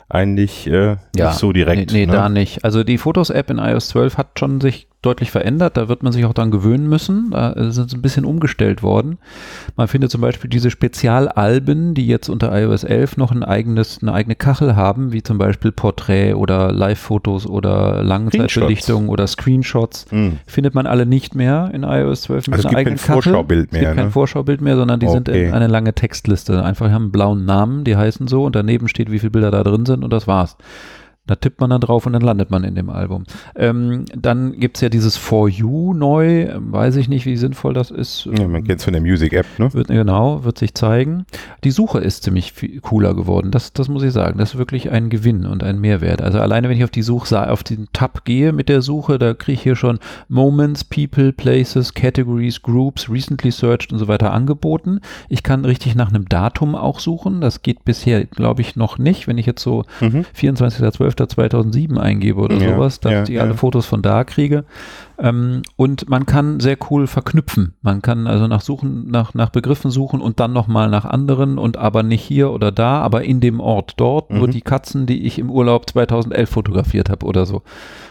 eigentlich äh,
ja,
nicht so direkt.
Nee, nee ne? da nicht. Also die Fotos-App in iOS 12 hat schon sich deutlich verändert. Da wird man sich auch dann gewöhnen müssen. Da sind sie ein bisschen umgestellt worden. Man findet zum Beispiel diese Spezialalben, die jetzt unter iOS 11 noch ein eigenes, eine eigene Kachel haben, wie zum Beispiel Porträt oder Live-Fotos oder Langzeitbelichtung oder Screenshots. Mhm. Findet man alle nicht mehr in iOS 12
mit also einer eigenen Kachel. Vorschaubild mehr,
es gibt ne? kein Vorschaubild mehr, sondern die okay. sind in eine lange Textliste. Einfach haben einen blauen Namen, die heißen so und daneben steht, wie viele Bilder da drin sind und das war's. Da tippt man dann drauf und dann landet man in dem Album. Ähm, dann gibt es ja dieses For You neu, weiß ich nicht, wie sinnvoll das ist.
Ja, man kennt es von der Music-App, ne?
Wird, genau, wird sich zeigen. Die Suche ist ziemlich viel cooler geworden, das, das muss ich sagen. Das ist wirklich ein Gewinn und ein Mehrwert. Also alleine, wenn ich auf die Suche, auf den Tab gehe mit der Suche, da kriege ich hier schon Moments, People, Places, Categories, Groups, Recently Searched und so weiter angeboten. Ich kann richtig nach einem Datum auch suchen. Das geht bisher, glaube ich, noch nicht. Wenn ich jetzt so mhm. 24.12 2007 eingebe oder ja, sowas, dass ja, ich alle Fotos von da kriege. Ähm, und man kann sehr cool verknüpfen. Man kann also nach Suchen, nach, nach Begriffen suchen und dann nochmal nach anderen und aber nicht hier oder da, aber in dem Ort dort, mhm. nur die Katzen, die ich im Urlaub 2011 fotografiert habe oder so.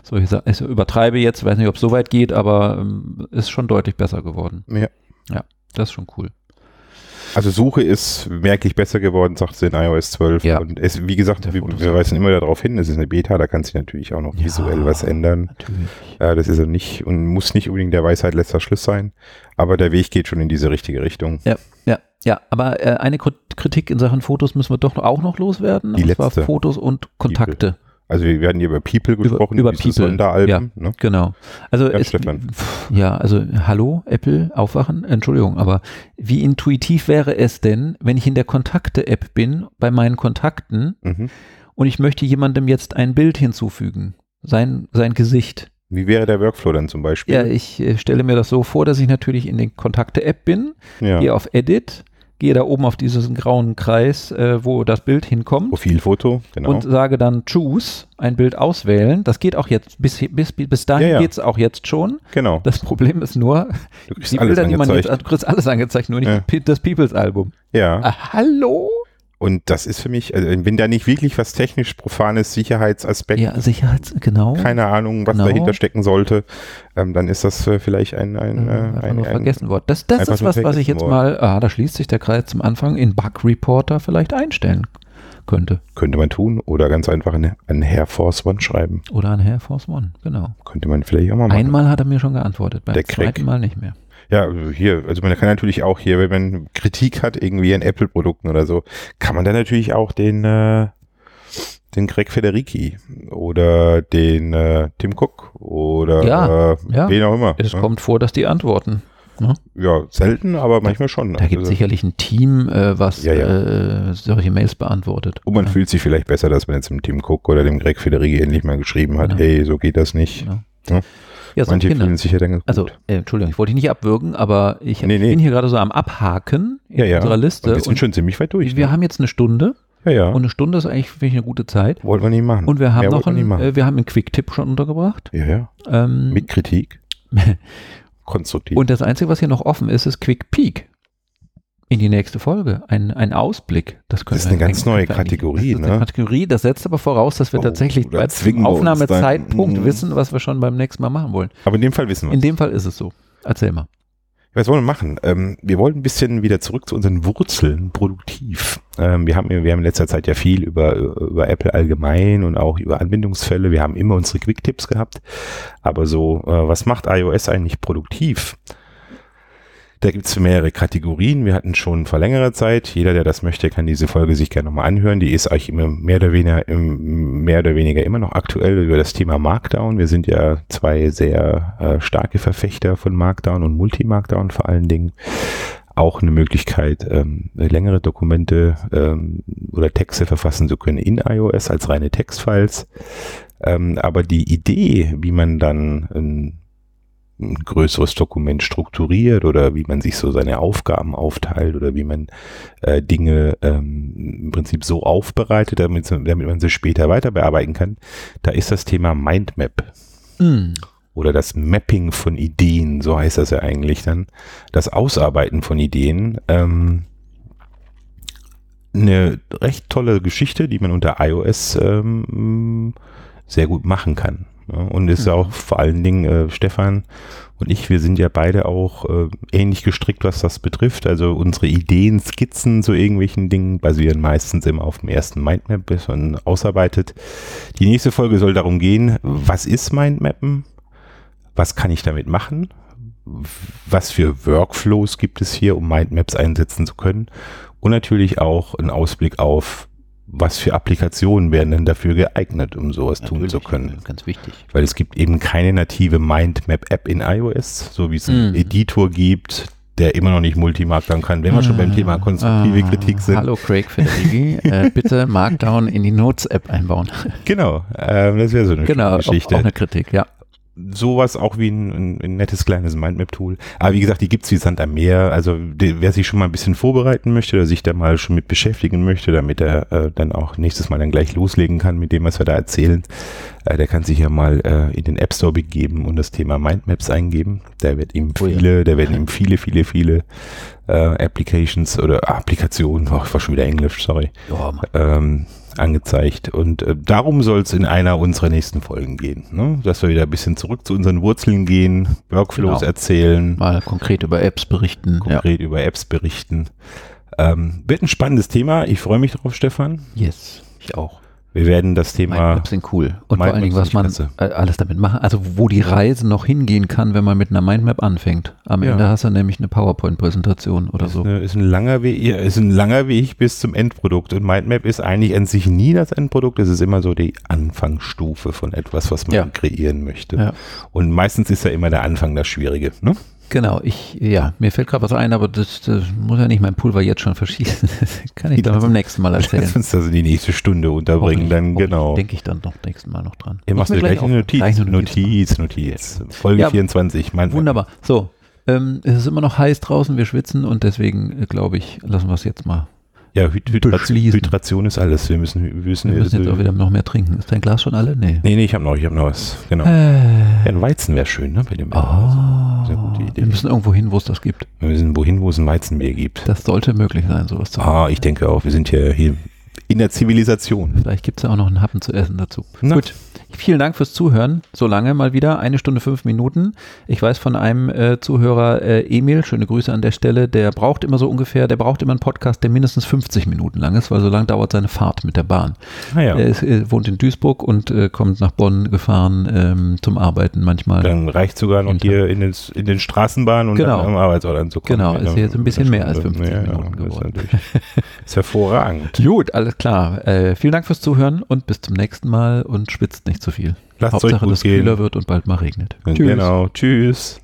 so ich, ich übertreibe jetzt, weiß nicht, ob es so weit geht, aber ähm, ist schon deutlich besser geworden.
Ja.
Ja, das ist schon cool.
Also Suche ist merklich besser geworden, sagt sie in iOS 12.
Ja.
Und es, wie gesagt, wir, wir, weisen immer darauf hin, es ist eine Beta, da kann sich natürlich auch noch ja, visuell was ändern. Äh, das ist ja nicht und muss nicht unbedingt der Weisheit letzter Schluss sein, aber der Weg geht schon in diese richtige Richtung.
Ja, ja, ja. Aber äh, eine Kritik in Sachen Fotos müssen wir doch auch noch loswerden.
Die letzte.
Fotos und Kontakte.
Also wir werden hier über People gesprochen,
über, über People,
Sonderalben.
Ja, ne? Genau. Also ja, es, ja, also hallo Apple, aufwachen. Entschuldigung, aber wie intuitiv wäre es denn, wenn ich in der Kontakte-App bin bei meinen Kontakten mhm. und ich möchte jemandem jetzt ein Bild hinzufügen, sein sein Gesicht.
Wie wäre der Workflow dann zum Beispiel?
Ja, ich äh, stelle mir das so vor, dass ich natürlich in den Kontakte-App bin, ja. gehe auf Edit, gehe da oben auf diesen grauen Kreis, äh, wo das Bild hinkommt.
Profilfoto,
genau. Und sage dann Choose, ein Bild auswählen. Das geht auch jetzt, bis, bis, bis dahin ja, ja. geht es auch jetzt schon.
Genau.
Das Problem ist nur,
die Bilder, die man jetzt,
du kriegst alles angezeigt, nur nicht ja. das Peoples-Album.
Ja.
Ah, hallo?
Und das ist für mich, also wenn da nicht wirklich was technisch profanes Sicherheitsaspekt,
ja, Sicherheits, genau.
keine Ahnung, was genau. dahinter stecken sollte, ähm, dann ist das äh, vielleicht ein, ein, äh,
ein, ein, nur vergessen worden. Das, das ist was, was ich jetzt mal, ah, da schließt sich der Kreis zum Anfang, in Bug Reporter vielleicht einstellen könnte.
Könnte man tun oder ganz einfach an, an Air Force One schreiben.
Oder an Air Force One, genau.
Könnte man vielleicht auch mal machen.
Einmal hat er mir schon geantwortet, beim zweiten Mal nicht mehr.
Ja, hier, also man kann natürlich auch hier, wenn man Kritik hat, irgendwie an Apple-Produkten oder so, kann man dann natürlich auch den, äh, den Greg Federici oder den äh, Tim Cook oder
ja,
äh, ja. wen auch immer.
Es ja. kommt vor, dass die antworten.
Ne? Ja, selten, aber manchmal schon.
Da gibt es also, sicherlich ein Team, äh, was ja, ja. Äh, solche Mails beantwortet.
Und man fühlt sich vielleicht besser, dass man jetzt dem Tim Cook oder dem Greg Federici endlich mal geschrieben hat, hey, so geht das nicht. Genau.
Ja, Manche Kinder. fühlen sich ja dann Also, äh, Entschuldigung, ich wollte dich nicht abwürgen, aber ich nee, nee. bin hier gerade so am Abhaken
ja, ja.
unserer Liste. Und
wir sind schon ziemlich weit durch.
Wir ne? haben jetzt eine Stunde.
Ja, ja.
Und eine Stunde ist eigentlich finde ich, eine gute Zeit.
Wollten wir nicht machen.
Und wir haben Mehr noch einen, äh, wir haben einen Quick-Tipp schon untergebracht.
Ja, ja.
Ähm,
Mit Kritik. [LAUGHS] Konstruktiv.
Und das Einzige, was hier noch offen ist, ist Quick Peak in die nächste Folge. Ein, ein Ausblick.
Das, das ist eine ganz neue Kategorie. Das
ne? eine Kategorie. Das setzt aber voraus, dass wir oh, tatsächlich bei Aufnahmezeitpunkt dann, wissen, was wir schon beim nächsten Mal machen wollen.
Aber in dem Fall wissen wir
In dem Fall ist es so. Erzähl mal.
Was wollen wir machen? Ähm, wir wollen ein bisschen wieder zurück zu unseren Wurzeln, produktiv. Ähm, wir, haben, wir haben in letzter Zeit ja viel über, über Apple allgemein und auch über Anwendungsfälle. Wir haben immer unsere Quick-Tipps gehabt. Aber so, äh, was macht iOS eigentlich produktiv? Da gibt es mehrere Kategorien. Wir hatten schon vor längerer Zeit. Jeder, der das möchte, kann diese Folge sich gerne nochmal anhören. Die ist eigentlich immer mehr oder weniger, mehr oder weniger immer noch aktuell über das Thema Markdown. Wir sind ja zwei sehr äh, starke Verfechter von Markdown und Multi-Markdown vor allen Dingen auch eine Möglichkeit, ähm, längere Dokumente ähm, oder Texte verfassen zu können in iOS als reine Textfiles. Ähm, aber die Idee, wie man dann ein größeres Dokument strukturiert oder wie man sich so seine Aufgaben aufteilt oder wie man äh, Dinge ähm, im Prinzip so aufbereitet, damit, damit man sie später weiter bearbeiten kann, da ist das Thema Mindmap. Mm. Oder das Mapping von Ideen, so heißt das ja eigentlich dann. Das Ausarbeiten von Ideen. Ähm, eine recht tolle Geschichte, die man unter iOS ähm, sehr gut machen kann. Und ist ja mhm. auch vor allen Dingen äh, Stefan und ich, wir sind ja beide auch äh, ähnlich gestrickt, was das betrifft. Also unsere Ideen, Skizzen zu irgendwelchen Dingen basieren meistens immer auf dem ersten Mindmap, bis man ausarbeitet. Die nächste Folge soll darum gehen, was ist Mindmappen? Was kann ich damit machen? Was für Workflows gibt es hier, um Mindmaps einsetzen zu können? Und natürlich auch ein Ausblick auf was für Applikationen werden denn dafür geeignet, um sowas Natürlich, tun zu können.
Ganz wichtig.
Weil es gibt eben keine native Mindmap-App in iOS, so wie es einen mm. Editor gibt, der immer noch nicht Multimarkdown kann, wenn wir schon beim Thema konstruktive ah, Kritik sind.
Hallo Craig Federighi, äh, bitte Markdown in die Notes-App einbauen. [LAUGHS]
Genau, äh, das wäre so eine
genau, Geschichte. Auch, auch eine Kritik, ja
sowas auch wie ein, ein, ein nettes kleines Mindmap-Tool. Aber wie gesagt, die gibt's wie Sand am Meer. Also die, wer sich schon mal ein bisschen vorbereiten möchte oder sich da mal schon mit beschäftigen möchte, damit er äh, dann auch nächstes Mal dann gleich loslegen kann mit dem, was wir da erzählen, äh, der kann sich ja mal äh, in den App Store begeben und das Thema Mindmaps eingeben. Da wird ihm viele, oh ja. da werden ihm viele, viele, viele äh, Applications oder Applikationen, oh, ich war schon wieder Englisch, sorry. Ja, ähm, angezeigt. Und äh, darum soll es in einer unserer nächsten Folgen gehen. Ne? Dass wir wieder ein bisschen zurück zu unseren Wurzeln gehen, Workflows genau. erzählen.
Mal konkret über Apps berichten.
Konkret ja. über Apps berichten. Ähm, wird ein spannendes Thema. Ich freue mich drauf, Stefan.
Yes, ich auch.
Wir werden das Thema.
Mindmaps sind cool. Und vor allen Dingen, was man klasse. alles damit machen, also wo die Reise noch hingehen kann, wenn man mit einer Mindmap anfängt. Am ja. Ende hast du nämlich eine PowerPoint-Präsentation oder
ist
so.
Eine, ist, ein langer Weg, ist ein langer Weg bis zum Endprodukt. Und Mindmap ist eigentlich an sich nie das Endprodukt. Es ist immer so die Anfangsstufe von etwas, was man ja. kreieren möchte. Ja. Und meistens ist ja immer der Anfang das Schwierige. Ne?
Genau, ich, ja, mir fällt gerade was ein, aber das, das, muss ja nicht mein Pulver jetzt schon verschießen. [LAUGHS] kann ich dann beim nächsten Mal erzählen. Lass
uns das in die nächste Stunde unterbringen, dann genau.
Denke ich dann noch nächsten Mal noch dran.
Ihr macht mir gleich eine Notiz. Gleich eine Notiz, Notiz, Notiz. Folge ja, 24.
Mein wunderbar. So, ähm, es ist immer noch heiß draußen, wir schwitzen und deswegen, äh, glaube ich, lassen wir es jetzt mal
ja, Hydration, Hydration ist alles. Wir müssen, wir müssen,
wir müssen jetzt auch wieder noch mehr trinken. Ist dein Glas schon alle? Nee.
Nee, nee, ich habe noch, ich habe noch was. Genau. Äh. Ja, ein Weizen wäre schön, ne? Bei dem
oh, Idee. Wir müssen irgendwo hin, wo es das gibt.
Wir müssen wohin, wo es ein Weizenbier gibt.
Das sollte möglich sein, sowas
zu haben. Ah, ich denke auch. Wir sind ja hier in der Zivilisation.
Vielleicht gibt es ja auch noch einen Happen zu essen dazu. Na. Gut. Vielen Dank fürs Zuhören. So lange mal wieder. Eine Stunde, fünf Minuten. Ich weiß von einem äh, Zuhörer, äh, Emil, schöne Grüße an der Stelle, der braucht immer so ungefähr, der braucht immer einen Podcast, der mindestens 50 Minuten lang ist, weil so lange dauert seine Fahrt mit der Bahn. Ah, ja. Er ist, äh, wohnt in Duisburg und äh, kommt nach Bonn gefahren ähm, zum Arbeiten manchmal.
Dann reicht sogar noch hier in den, in den Straßenbahnen und
genau.
dann am Arbeitsort anzukommen.
Genau, ist jetzt ein bisschen mehr als 50 ja, Minuten geworden.
Ist, [LAUGHS] ist hervorragend.
Gut, alles klar. Äh, vielen Dank fürs Zuhören und bis zum nächsten Mal und spitzt nicht zu viel.
Lasst Hauptsache,
dass es kühler wird und bald mal regnet.
Tschüss. Genau, tschüss.